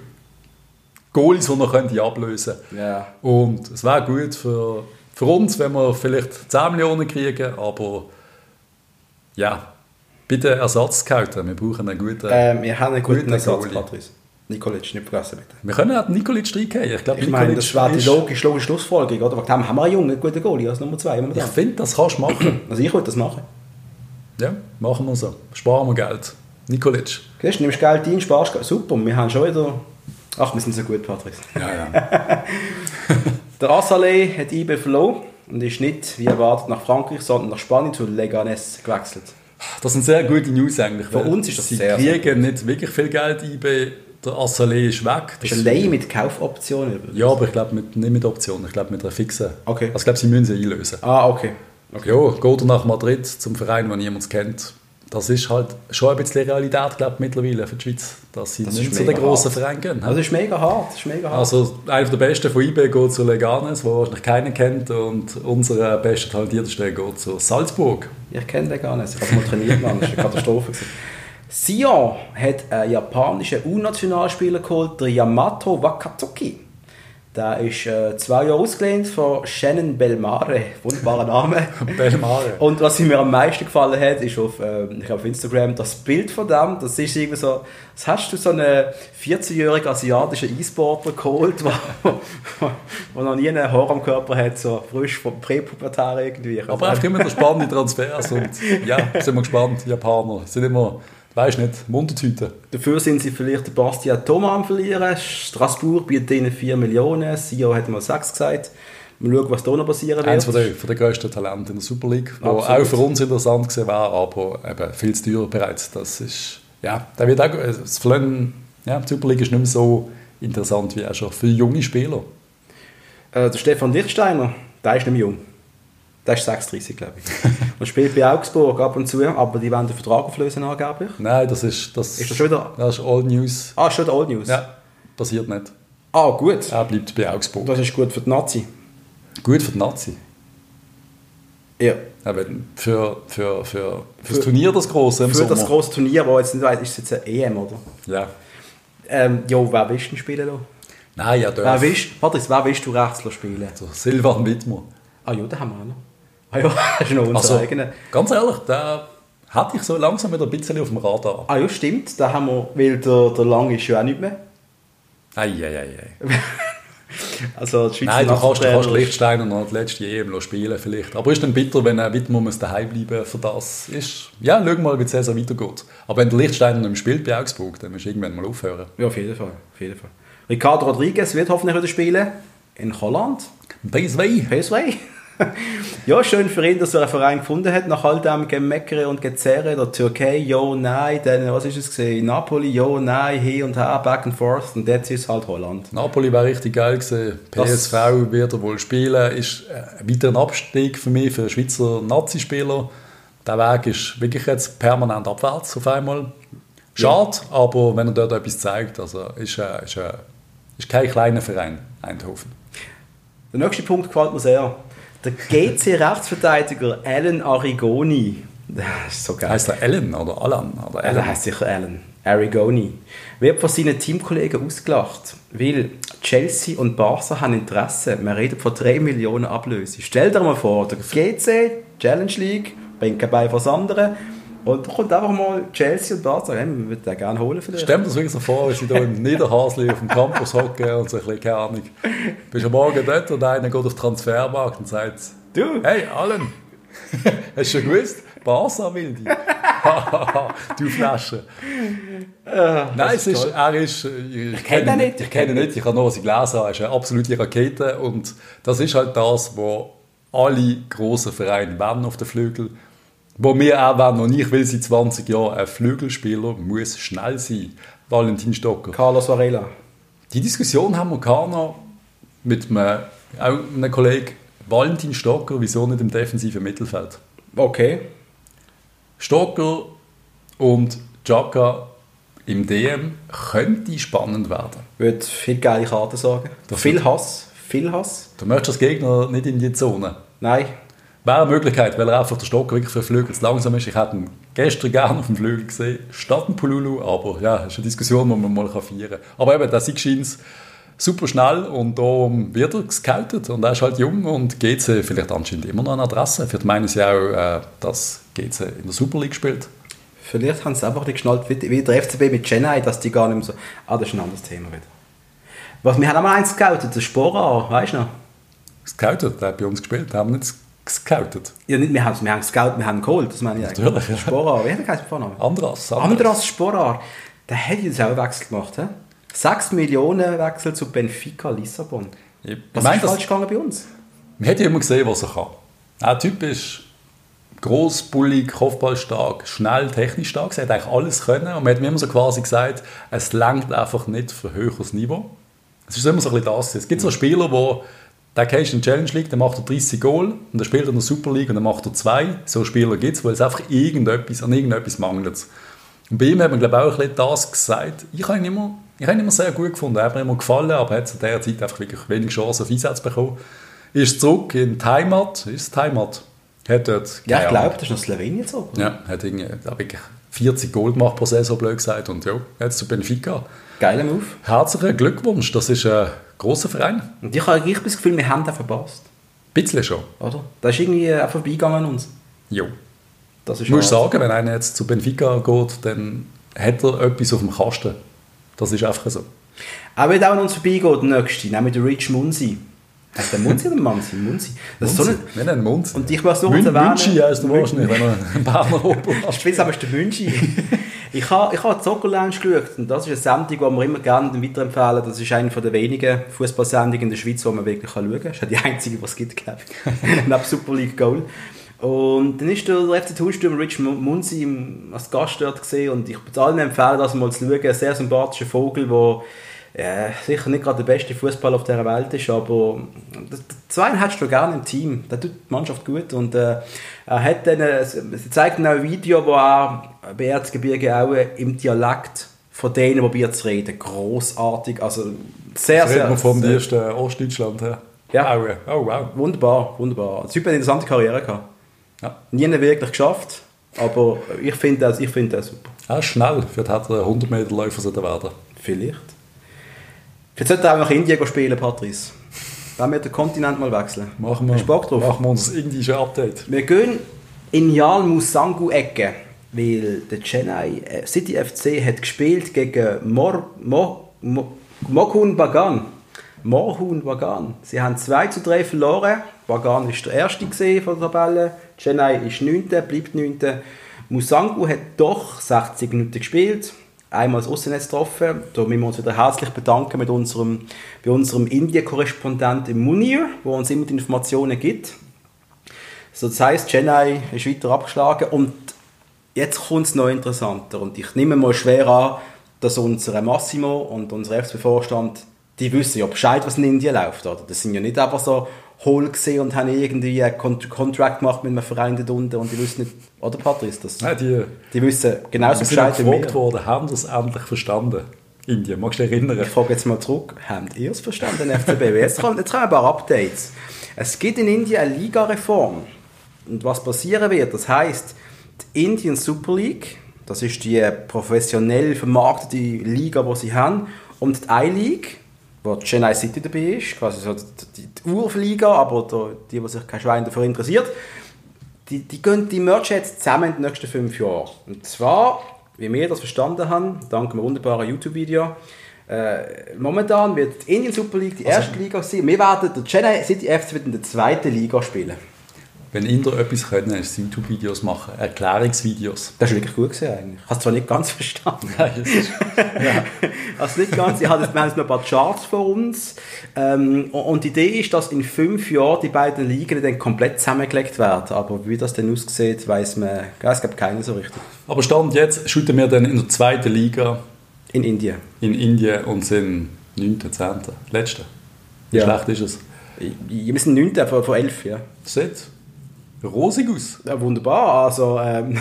Goalies, die noch könnte ablösen Ja. Und es wäre gut für, für uns, wenn wir vielleicht 10 Millionen kriegen, aber ja, bitte Ersatz scouten. Wir brauchen einen guten. Ähm, wir haben einen guten Guter Ersatz, Goalie. Patrice. Nikolic, nicht vergessen bitte. wir können auch Nikolic reingehen. Ich glaube, Ich meine, das wäre die logische, logische Schlussfolgerung, oder? Wegen dem haben wir einen jungen, guten Goalie als Nummer 2 Ich finde, das kannst du machen. Also ich würde das machen. ja, machen wir so. Sparen wir Geld. Nikolic. Siehst du, nimmst Geld ein, sparst Geld. Super, wir haben schon wieder... Ach, wir sind so gut, Patrice. Ja, ja. Der Assalé hat IB verloren und ist nicht, wie erwartet, nach Frankreich, sondern nach Spanien zu Leganes gewechselt. Das sind sehr gute News eigentlich. Für uns ist das Sie sehr, sehr kriegen nicht wirklich viel Geld IB. Der Assalé ist weg. Das ist allein mit Kaufoptionen. Ja, aber ich glaube nicht mit Option, ich glaube mit einer fixen. Okay. Also ich glaube, sie müssen sie einlösen. Ah, okay. Ja, geht er nach Madrid zum Verein, den niemand kennt. Das ist halt schon ein bisschen Realität, glaube ich, mittlerweile für die Schweiz, dass sie Das nicht ist zu den grossen. Vereinen gehen. Das ist mega hart. Ist mega hart. Also einer der besten von IB geht zu Leganes, wo wahrscheinlich keiner kennt, und unser bester talentiertester geht zu Salzburg. Ich kenne nicht. Ich habe mal trainiert, Mann. Das war eine Katastrophe. Sion hat einen japanischen U-Nationalspieler geholt, der Yamato Wakatsuki. Der ist äh, zwei Jahre ausgelehnt von Shannon Belmare. Wunderbarer Name. Belmare. Und was mir am meisten gefallen hat, ist auf, äh, ich glaube auf Instagram das Bild von dem. Das ist irgendwie so, was hast du so einen 14-jährigen asiatischen E-Sportler geholt, der noch nie einen Haar am Körper hat, so frisch vom Präpubertär irgendwie. Aber einfach immer der spannende Transfers und ja, sind wir gespannt. Japaner sind immer, weiß nicht, Muntertüten. Dafür sind sie vielleicht den Bastian Thomas am Verlieren. Straßburg bietet ihnen 4 Millionen. Sio hat mal 6 gesagt. Mal schauen, was da noch passieren wird. Eines von der, von der grössten Talente in der Super League, wo auch für uns interessant gewesen wäre, aber eben viel zu teuer bereits. Das ist, ja, der wird auch, das Verlangen, ja, die Super League ist nicht mehr so interessant wie auch schon für junge Spieler. Äh, der Stefan Lichtsteiner, der ist nicht mehr jung. Der ist 36, glaube ich. und spielt bei Augsburg ab und zu, aber die wollen den Vertrag auflösen angeblich. Nein, das ist... Das, Ist das schon wieder- Das ist All News. Ah, schon Old News. Ja, passiert nicht. Ah, gut. Er bleibt bei Augsburg. Das ist gut für die Nazi. Gut für die Nazi. Ja. Wenn für, für, für, für das Turnier das große im Für Sommer. das grosse Turnier, wo jetzt nicht weiss, ist es jetzt eine EM, oder? Ja. Ähm, jo, wer willst du denn spielen lassen? Nein, ja, Wer darf. willst, Patrice, wer willst du rechts spielen? Silvan Wittmer. Ah ja, den haben wir auch noch. Ah ja, das ist noch unser Also, eigener. ganz ehrlich, da hatte ich so langsam wieder ein bisschen auf dem Radar. Ah ja, stimmt, den haben wir, weil der, der Lang ist ja auch nicht mehr. Eieiei. Also die Schweizer Nein, du kannst, du kannst ist- Lichtsteiner noch die letzte EM spielen vielleicht. Aber ist dann bitter, wenn ein Wittmer muss daheim bleiben für das. Ist, ja, schau mal, wie die Saison weitergeht. Aber wenn der Lichtsteiner nicht mehr spielt bei Augsburg, dann musst du irgendwann mal aufhören. Ja, auf jeden Fall. Auf jeden Fall. Ricardo Rodriguez wird hoffentlich wieder spielen. In Holland. PSV. PSV. ja, schön für ihn, dass er einen Verein gefunden hat, nach all dem Gemeckere und Gezerre, der Türkei, jo, nein, dann, was ist es gesehen, Napoli, jo, nein, hin und her, back and forth, und jetzt ist es halt Holland. Napoli wäre richtig geil gewesen. Das- PSV wird er wohl spielen. Ist äh, ein weiterer Abstieg für mich, für Schweizer Nazi-Spieler. Der Weg ist wirklich jetzt permanent abwärts auf einmal. Schade, aber wenn er dort etwas zeigt, also ist, äh, ist, äh, ist kein kleiner Verein, Eindhoven. Der nächste Punkt gefällt mir sehr. Der GC-Rechtsverteidiger Alan Arrigoni. Das ist so geil. Heißt er Ellen oder Alan? Oder Er Ellen? heißt sicher Alan. Arrigoni. Wird von seinen Teamkollegen ausgelacht, weil Chelsea und Barca haben Interesse. Wir reden von 3 Millionen Ablöse. Stell dir mal vor, der GC, Challenge League, bringt kein Bein was andere. Und da kommt einfach mal Chelsea und Barca, hey, wir würden den gerne holen vielleicht. Stell dir das wirklich so vor, wie sie da im Niederhasli auf dem Campus hocken und so ein bisschen, keine Ahnung. Bist am Morgen dort und einer geht auf den Transfermarkt und sagt, Du? hey, Allen, hast du schon gewusst? Barca will dich. du Flasche. Nein, es ist, er ist, ich, ich kenn kenne ihn nicht. Ich kenne ihn nicht, ich habe nur, was ich gelesen habe. Er ist eine absolute Rakete und das ist halt das, wo alle grossen Vereine wollen auf den Flügel. Wo wir auch wollen, und ich will seit 20 Jahren, ein Flügelspieler muss schnell sein. Valentin Stocker. Carlos Varela. Die Diskussion haben wir noch mit einem, auch einem Kollegen Valentin Stocker, wieso nicht im defensiven Mittelfeld? Okay. Stocker und Jaka im DM könnte spannend werden. Würde viel geile Karten sagen. Das viel Hass. Viel Hass. Du möchtest als Gegner nicht in die Zone. Nein. Wäre eine Möglichkeit, weil er einfach der Stocker wirklich für den Flügel zu langsam ist. Ich hätte ihn gestern gerne auf dem Flügel gesehen, statt dem Pululu, aber ja, das ist eine Diskussion, die man mal feiern kann. Aber eben, der Sieg scheint super schnell und darum wird er gescoutet und er ist halt jung und GC vielleicht anscheinend immer noch eine Adresse. Für meinen sie auch, äh, dass GC in der Super League spielt. Vielleicht haben sie einfach nicht geschnallt, wie, der FCB mit Chennai, dass die gar nicht mehr so... Ah, das ist ein anderes Thema wieder. Was, wir haben auch mal eins gescoutet, der Sporar, weißt du noch? Gescoutet, der hat bei uns gespielt, haben nicht gescoutet. Ja, nicht, wir haben wir haben gescoutet, wir haben geholt, das meine ich eigentlich. Natürlich, ja. Sporar, wie hat der geheißen Vorname? Andras. Andras Sporar. Der hat jetzt auch einen Wechsel gemacht, hä? 6 Millionen Wechsel zu Benfica Lissabon. Ich Was meine, ist das- falsch gegangen bei uns? Man hat ja immer gesehen, was er kann. Der Typ ist gross, bullig, kopfballstark, schnell, technisch stark. Er hat eigentlich alles können. Und man hat mir immer so quasi gesagt, es langt einfach nicht für höheres Niveau. Es ist immer so ein bisschen das. Es gibt so Spieler, wo der kennst du in der Challenge League, dann macht er 30 Goal und dann spielt er in der Super League und dann macht er zwei. So Spieler gibt es, weil es einfach irgendetwas, an irgendetwas mangelt. Und bei ihm hat man, glaube ich, auch ein bisschen das gesagt. Ich habe ihn immer, ich habe ihn immer sehr gut gefunden. Er hat mir immer gefallen, aber er hat zu dieser Zeit einfach wirklich wenig Chancen auf Einsatz bekommen. Ist zurück in die Heimat. Ist die Heimat. Hat dort, Ja, ich glaube, das ist noch Slowenien so. Ja, hat irgendwie, hat wirklich 40 Goal gemacht pro Saison, blöd gesagt. Und ja, jetzt zu Benfica. Geiler Move. Herzlichen Glückwunsch, das ist ein grosser Verein. Und ich habe das Gefühl, wir haben den verpasst. Ein bisschen schon. Oder? Das ist irgendwie auch vorbeigegangen an uns. Jo. Das ist Ich muss sagen, wenn einer jetzt zu Benfica geht, dann hat er etwas auf dem Kasten. Das ist einfach so. Auch wenn auch an uns vorbeigeht, der nächste, nämlich der Rich Munsi. Heißt der Munsi oder Mansi? Munsi. Das ist so ein, Wir nennen Mund. Und ich muss noch Mün- erwähnen- Münchi heisst er wahrscheinlich, wenn er einen Berner Oberland Spitzname ist der Münchi. Ich habe ich ha die Soccer Lounge geschaut und das ist eine Sendung, die wir immer gerne weiterempfehlen. Das ist eine der wenigen Fußballsendungen in der Schweiz, die man wirklich schauen kann. Das ist die einzige, die es gibt, glaube ich. Neben Super League Goal. Und dann ist der FC Thunstürmer Rich Munzi als Gast dort gesehen und ich würde allen empfehlen, das mal zu schauen. Ein sehr sympathischer Vogel, der ja, sicher nicht gerade der beste Fußball auf dieser Welt ist, aber zweiten hättest du gerne im Team. Der tut die Mannschaft gut und äh, er hat dann, äh, sie zeigt dann auch ein Video, wo er bei Erzgebirge auch im Dialekt von denen, die probiert zu reden, großartig, also sehr, Das sehr, redet man vom sehr ersten Ostdeutschland her. Ja. Aue. Oh, wow. wunderbar, wunderbar. Der eine interessante Karriere gehabt. Ja. Nie wirklich geschafft, aber ich finde das, ich finde das super. Er ist schnell. Vielleicht hat er 100 Meter Läufer werden. Vielleicht. Vielleicht sollte er auch nach Indien spielen, Patrice. Wenn wir den Kontinent mal wechseln. Machen wir, Hast Bock drauf? machen wir unser indische Update. Wir gehen in Yal Musangu-Ecke, weil der Chennai äh, City FC hat gespielt gegen Mor, Mo, Mo, Mohun Bagan. Mohun Bagan. Sie haben 2 zu 3 verloren. Bagan ist der erste gesehen von der Tabelle. Chennai ist 9., bleibt 9. Musangu hat doch 60 Minuten gespielt. Einmal das Aussennetz getroffen. Da müssen wir uns wieder herzlich bedanken mit unserem, bei unserem Indien-Korrespondenten Munir, der uns immer die Informationen gibt. So, das heisst, Chennai ist weiter abgeschlagen und jetzt kommt es noch interessanter und ich nehme mal schwer an, dass unser Massimo und unser FCB-Vorstand, die wissen ja Bescheid, was in Indien läuft, oder? Das sind ja nicht einfach so hohl gesehen und haben irgendwie einen Kont Contract gemacht mit einem Verein dort unten und die wissen nicht, oder Patrice, das, Nein, die, die wissen genauso Bescheid wie gefragt wir. worden, haben das endlich verstanden? Indien, magst du dich erinnern? Ich frage jetzt mal zurück, habt ihr es verstanden, FCB? Jetzt kommen, jetzt kommen ein paar Updates. Es gibt in Indien eine Ligareform. Und was passieren wird, das heißt, die Indian Super League, das ist die professionell vermarktete Liga, die sie haben, und die I-League, wo die Chennai City dabei ist, quasi so die, die Urliga, aber da, die, die sich kein Schwein dafür interessiert, die, die gehen die mergen jetzt zusammen in den nächsten fünf Jahren. Und zwar, wie wir das verstanden haben, dank einem wunderbaren YouTube-Video, äh, momentan wird die Indian Super League die erste Liga sein. Wir werden, der Chennai City FC wird in der zweiten Liga spielen. Wenn Inder etwas können, ist es YouTube-Videos machen, Erklärungsvideos. Das war wirklich gut gewesen, eigentlich. Ich habe es zwar nicht ganz verstanden. Nein, es ist, Also nicht ganz. Ich habe jetzt, wir haben jetzt noch ein paar Charts vor uns. Ähm, und- die Idee ist, dass in fünf Jahren die beiden Ligen dann komplett zusammengelegt werden. Aber wie das dann aussieht, weiß man, ja, es gibt keine so richtig. aber Stand jetzt shooten wir dann in der zweiten Liga In Indien. in Indien und sind 9., 10., letzte. Wie Ja. schlecht ist es? Wir sind 9. von, von 11, ja. Das sieht rosig aus. ja wunderbar. Also, ähm,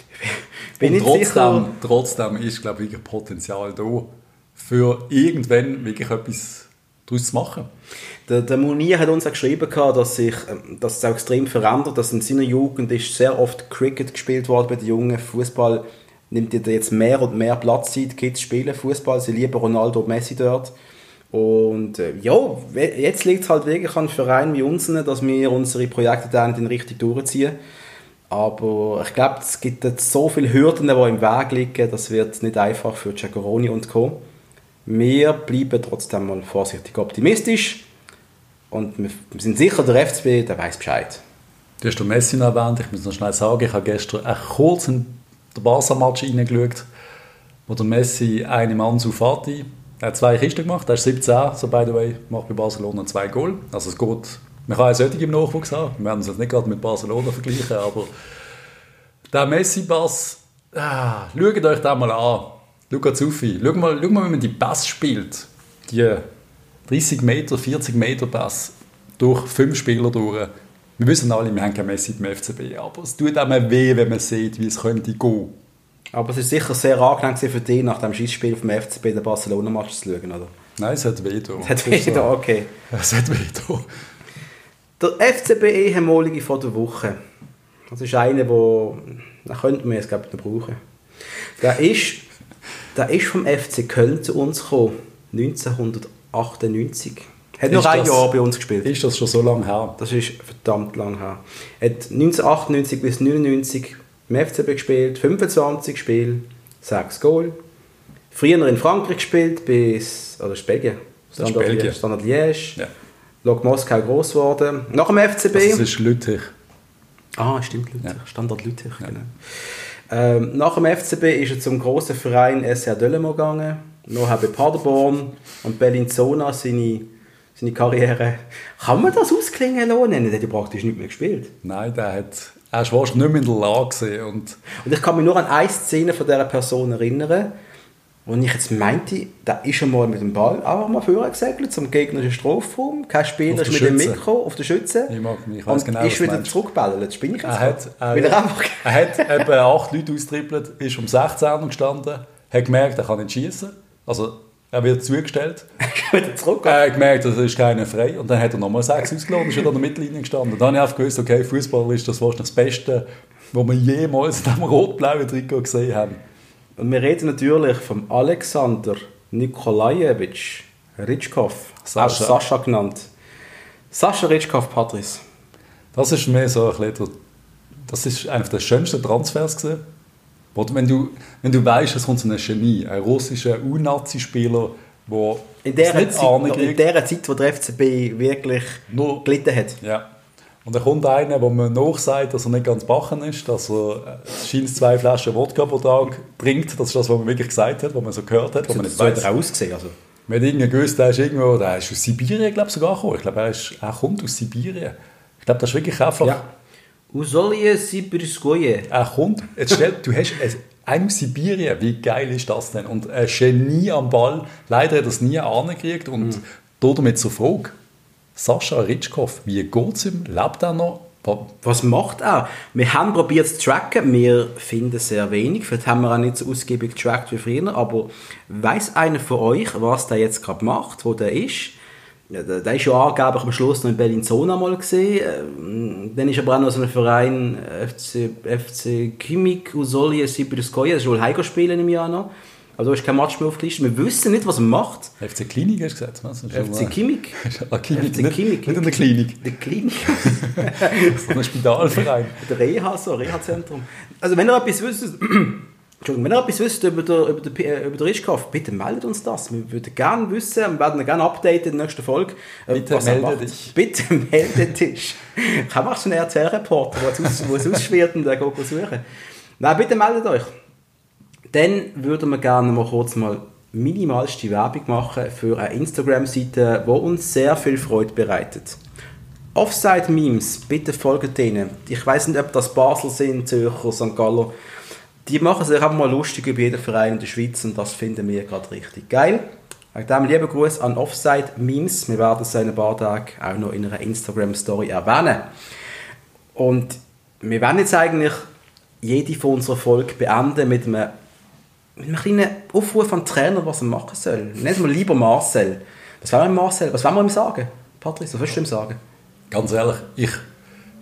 bin und ich trotzdem, sicher. trotzdem ist, glaube ich, Potenzial da, für irgendwann wirklich etwas daraus zu machen. Der, der Munir hat uns auch geschrieben, dass sich ähm, dass es auch extrem verändert. Dass in seiner Jugend ist sehr oft Cricket gespielt worden bei den Jungen. Fußball nimmt jetzt mehr und mehr Platz. Die Kids spielen Fußball, sie lieben Ronaldo und Messi dort. Und äh, ja, jetzt liegt es halt wirklich an Vereinen wie uns, dass wir unsere Projekte dann in richtig durchziehen. Aber ich glaube, es gibt jetzt so viele Hürden, die im Weg liegen, das wird nicht einfach für Giacoroni und Co. Wir bleiben trotzdem mal vorsichtig optimistisch. Und wir sind sicher, der FCB, der weiß Bescheid. Du hast den Messi noch erwähnt, ich muss noch schnell sagen, ich habe gestern auch kurz in den Barca-Match reingeschaut, wo der Messi eine Mann zu Fati, er hat zwei Kisten gemacht, er ist 17, so by the way, macht bei Barcelona zwei Goal. Also es geht, man kann auch solche im Nachwuchs haben, wir werden es jetzt nicht gerade mit Barcelona vergleichen, aber der Messi-Pass, ah, schaut euch den mal an. Luca Zuffi, schau mal, schau mal, wie man die Pass spielt. Die 30 Meter, 40 Meter Pass durch fünf Spieler durch. Wir wissen alle, wir haben kein Messi beim FCB, aber es tut einem weh, wenn man sieht, wie es könnte gehen. Aber es ist sicher sehr angenehm für dich, nach dem Schießspiel vom FCB den Barcelona-Match zu schauen, oder? Nein, es hat weh da. Es hat wieder, okay. Es hat weh da. Der FCB-ehemalige von der Woche. Das ist einer, wo da könnten wir es glaube ich noch brauchen. Der ist, der ist vom FC Köln zu uns gekommen, 1998. Hat noch ein Jahr bei uns gespielt. Ist das schon so lange her? Das ist verdammt lang her. Er hat 1998 bis 1999 im FCB gespielt, 25 Spiele, 6 Goal. Früher in Frankreich gespielt, bis, oder Belgien? Das Standard Belgien. Liège. Standard Liège. Ja. Lok Moskau groß geworden. Nach dem FCB. Also es ist Lüttich. Ah, stimmt, Lüttich. Ja. Standard Lüttich, genau. Ähm, nach dem FCB ist er zum grossen Verein SR Dölemo gegangen. Nachher bei Paderborn und Bellinzona seine, seine Karriere. Kann man das ausklingen lassen? Er hat ja praktisch nicht mehr gespielt. Nein, der hat, er war nicht mehr in der Lage und Und ich kann mich nur an eine Szene von dieser Person erinnern. Und ich jetzt meinte, da ist schon mal mit dem Ball einfach mal vorgesegelt zum gegnerischen Strafraum. Kein Spieler ist mit dem. Mikro auf der Schütze. Ich mag mich, ich und genau, ist wieder zurückgeballert. Das bin ich jetzt Er hat, er, er einfach... er hat eben acht Leute austrippelt, ist um 16 gestanden, hat gemerkt, er kann nicht schießen. Also er wird zugestellt. wieder zurück. Er hat gemerkt, es ist keiner frei. Und dann hat er nochmal sechs ausgeladen und ist an der Mittellinie gestanden. Dann habe ich einfach gewusst, okay, Fußball ist das wahrscheinlich das Beste, was wir jemals in diesem rot-blauen Trikot gesehen haben. Und wir reden natürlich vom Alexander Nikolajewitsch Ritschkow, Sascha. auch Sascha genannt. Sascha Ritschkow, Patrice. Das ist mir so ein bisschen, das ist einer der schönsten Transfers gewesen. Du- Wenn du, wenn du weißt, es kommt so ein Genie, ein russischer U-Nazi-Spieler, der In der, Zeit, in der Zeit, wo der FCB wirklich Nur- gelitten hat. Ja. Und dann kommt einer, wo man nachsagt, dass er nicht ganz bachen ist, dass er äh, scheint zwei Flaschen Wodka pro Tag trinkt. Das ist das, was man wirklich gesagt hat, was man so gehört hat, was man nicht so hat er ausgesehen. Also. Man hat irgendwie gewusst, der ist irgendwo, der ist aus Sibirien, glaube ich, sogar gekommen. Ich glaube, er, ist, er kommt aus Sibirien. Ich glaube, das ist wirklich einfach... Ja. Usolje Sibirskoje. Er kommt, jetzt stell, du hast einen aus Sibirien, wie geil ist das denn? Und ein Genie am Ball, leider hat er es nie angekriegt und Mhm. damit zur Frage, Sascha Ritschkow, wie geht es ihm? Lebt er noch? Wa- Was macht er? Wir haben probiert zu tracken, wir finden sehr wenig. Vielleicht haben wir auch nicht so ausgiebig getrackt wie früher, aber weiß einer von euch, was der jetzt gerade macht, wo der ist? Ja, der, der ist ja angeblich am Schluss noch in Bellinzona mal gesehen. Ähm, Dann ist aber auch noch so ein Verein, äh, FC, FC Kimik Usolje Sibirskoje, das ist wohl Heiko spielen im Jahr noch. Also ist kein Match mehr aufgelistet. Wir wissen nicht, was er macht. FC Klinik hast du gesagt? Was? FC Kimik. Ah, Klinik, FC Kimik. nicht in der Klinik, Der Klinik. ein Spitalverein. Der Reha, so, Reha-Zentrum. Also wenn ihr etwas wisst, Entschuldigung, wenn ihr etwas wisst über den, über den, äh, über den Rischkauf, bitte meldet uns das. Wir würden gerne wissen, wir werden gerne updaten in der nächsten Folge. äh, Bitte was melde macht. dich. Bitte melde dich. Ich habe auch so einen RTL-Reporter, der es aus- ausschwirrt und der geht suchen. Nein, bitte meldet euch. Dann würden wir gerne mal kurz mal minimalste Werbung machen für eine Instagram-Seite, die uns sehr viel Freude bereitet. Offside-Memes, bitte folgt denen. Ich weiß nicht, ob das Basel sind, Zürcher, St. Galler. Die machen sich einfach mal lustig über jeden Verein in der Schweiz und das finden wir gerade richtig geil. Wegen dem lieben Gruß an Offside-Memes. Wir werden es in ein paar Tagen auch noch in einer Instagram-Story erwähnen. Und wir werden jetzt eigentlich jede von unserer Folge beenden mit einem, mit einem kleinen Aufruf an den Trainer, was er machen soll. Nennen wir lieber Marcel. Was wollen wir Marcel? Was wollen wir ihm sagen? Patrice, was willst du ihm sagen? Ganz ehrlich, ich,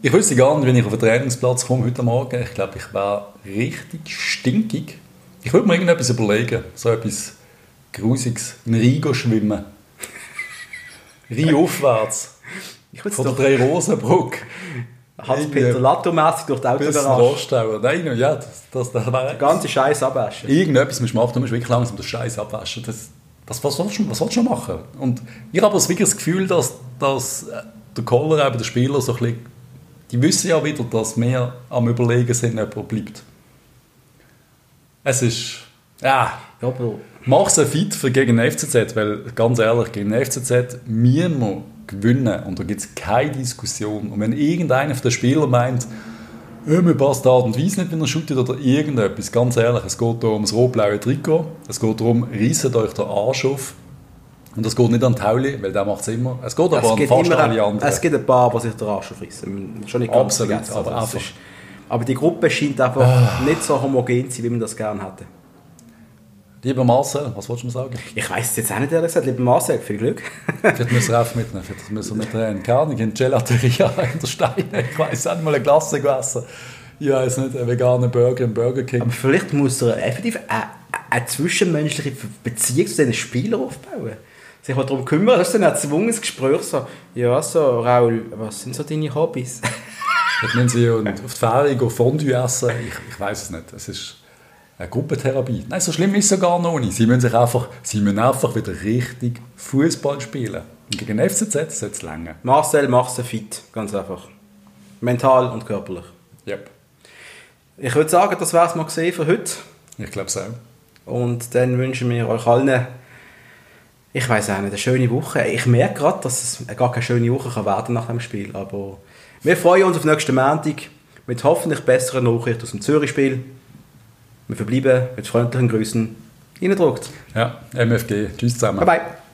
ich wüsste gar nicht, wenn ich auf den Trainingsplatz komme heute Morgen. Ich glaube, ich wäre richtig stinkig. Ich würde mir irgendetwas überlegen. So etwas Grusiges. In Rhein schwimmen. Rhein aufwärts. Von der Drei-Rosenbrücke. Hans-Peter Latto-mässig durch die Autogarage. Nein, ja, das, das, das wäre... den ganzen Scheiß abwaschen. Irgendetwas musst du machen, du musst wirklich langsam den Scheiß abwaschen. Das, das, was, willst du, was willst du noch machen? Und ich habe das wirklich das Gefühl, dass, dass äh, der Koller, eben der Spieler, so ein bisschen, die wissen ja wieder, dass wir am Überlegen sind, ob bleibt. Es ist, ja, Ja, aber mach es fit für gegen den FCZ, weil ganz ehrlich, gegen den FCZ müssen wir gewinnen und da gibt es keine Diskussion. Und wenn irgendeiner von den Spielern meint, «Ja, mir passt die Art und Weise nicht, wenn er shootet oder irgendetwas, ganz ehrlich, es geht hier um das rot-blaue Trikot, es geht darum, reisset euch den Arsch auf und es geht nicht an Tauli, weil der macht es immer, es geht aber es an fast immer, alle anderen. es gibt ein paar, die sich den Arsch aufreißen. Schon nicht ganz Absolut, vergessen. aber einfach- ist- aber die Gruppe scheint einfach Ah. nicht so homogen zu sein, wie man das gerne hätte. Lieber Marcel, was wolltest du mir sagen? Ich weiß es jetzt auch nicht, ehrlich gesagt. Lieber Marcel, viel Glück. Vielleicht müssen wir auch mitnehmen, vielleicht müssen wir mit rein. Keine Ahnung, in Gelateria in der Steine, ich weiß auch nicht mal eine Klasse gegessen. Ich weiß nicht, einen veganen Burger im Burger King. Aber vielleicht muss er effektiv eine, eine zwischenmenschliche Beziehung zu diesen Spielern aufbauen. Sich mal darum kümmern, das ist dann ein erzwungenes Gespräch. So, ja, so, Raul, was sind so deine Hobbys? Vielleicht müssen sie und auf die Ferien gehen Fondue essen. Ich, ich weiß es nicht. Es ist eine Gruppentherapie. Nein, so schlimm ist es sogar noch nicht. Sie müssen, sich einfach, sie müssen einfach wieder richtig Fußball spielen. Und gegen den FCZ sollte es länger. Marcel macht sie fit, ganz einfach. Mental und körperlich. Yep. Ich würde sagen, das wäre es mal gesehen für heute. Ich glaube es auch. Und dann wünschen wir euch allen, ich weiß auch nicht, eine schöne Woche. Ich merke gerade, dass es gar keine schöne Woche kann werden nach dem Spiel. Aber wir freuen uns auf nächsten Montag mit hoffentlich besseren Nachrichten aus dem Zürich-Spiel. Wir verbleiben mit freundlichen Grüßen. reindruckt. Ja, MFG. Tschüss zusammen. Bye bye.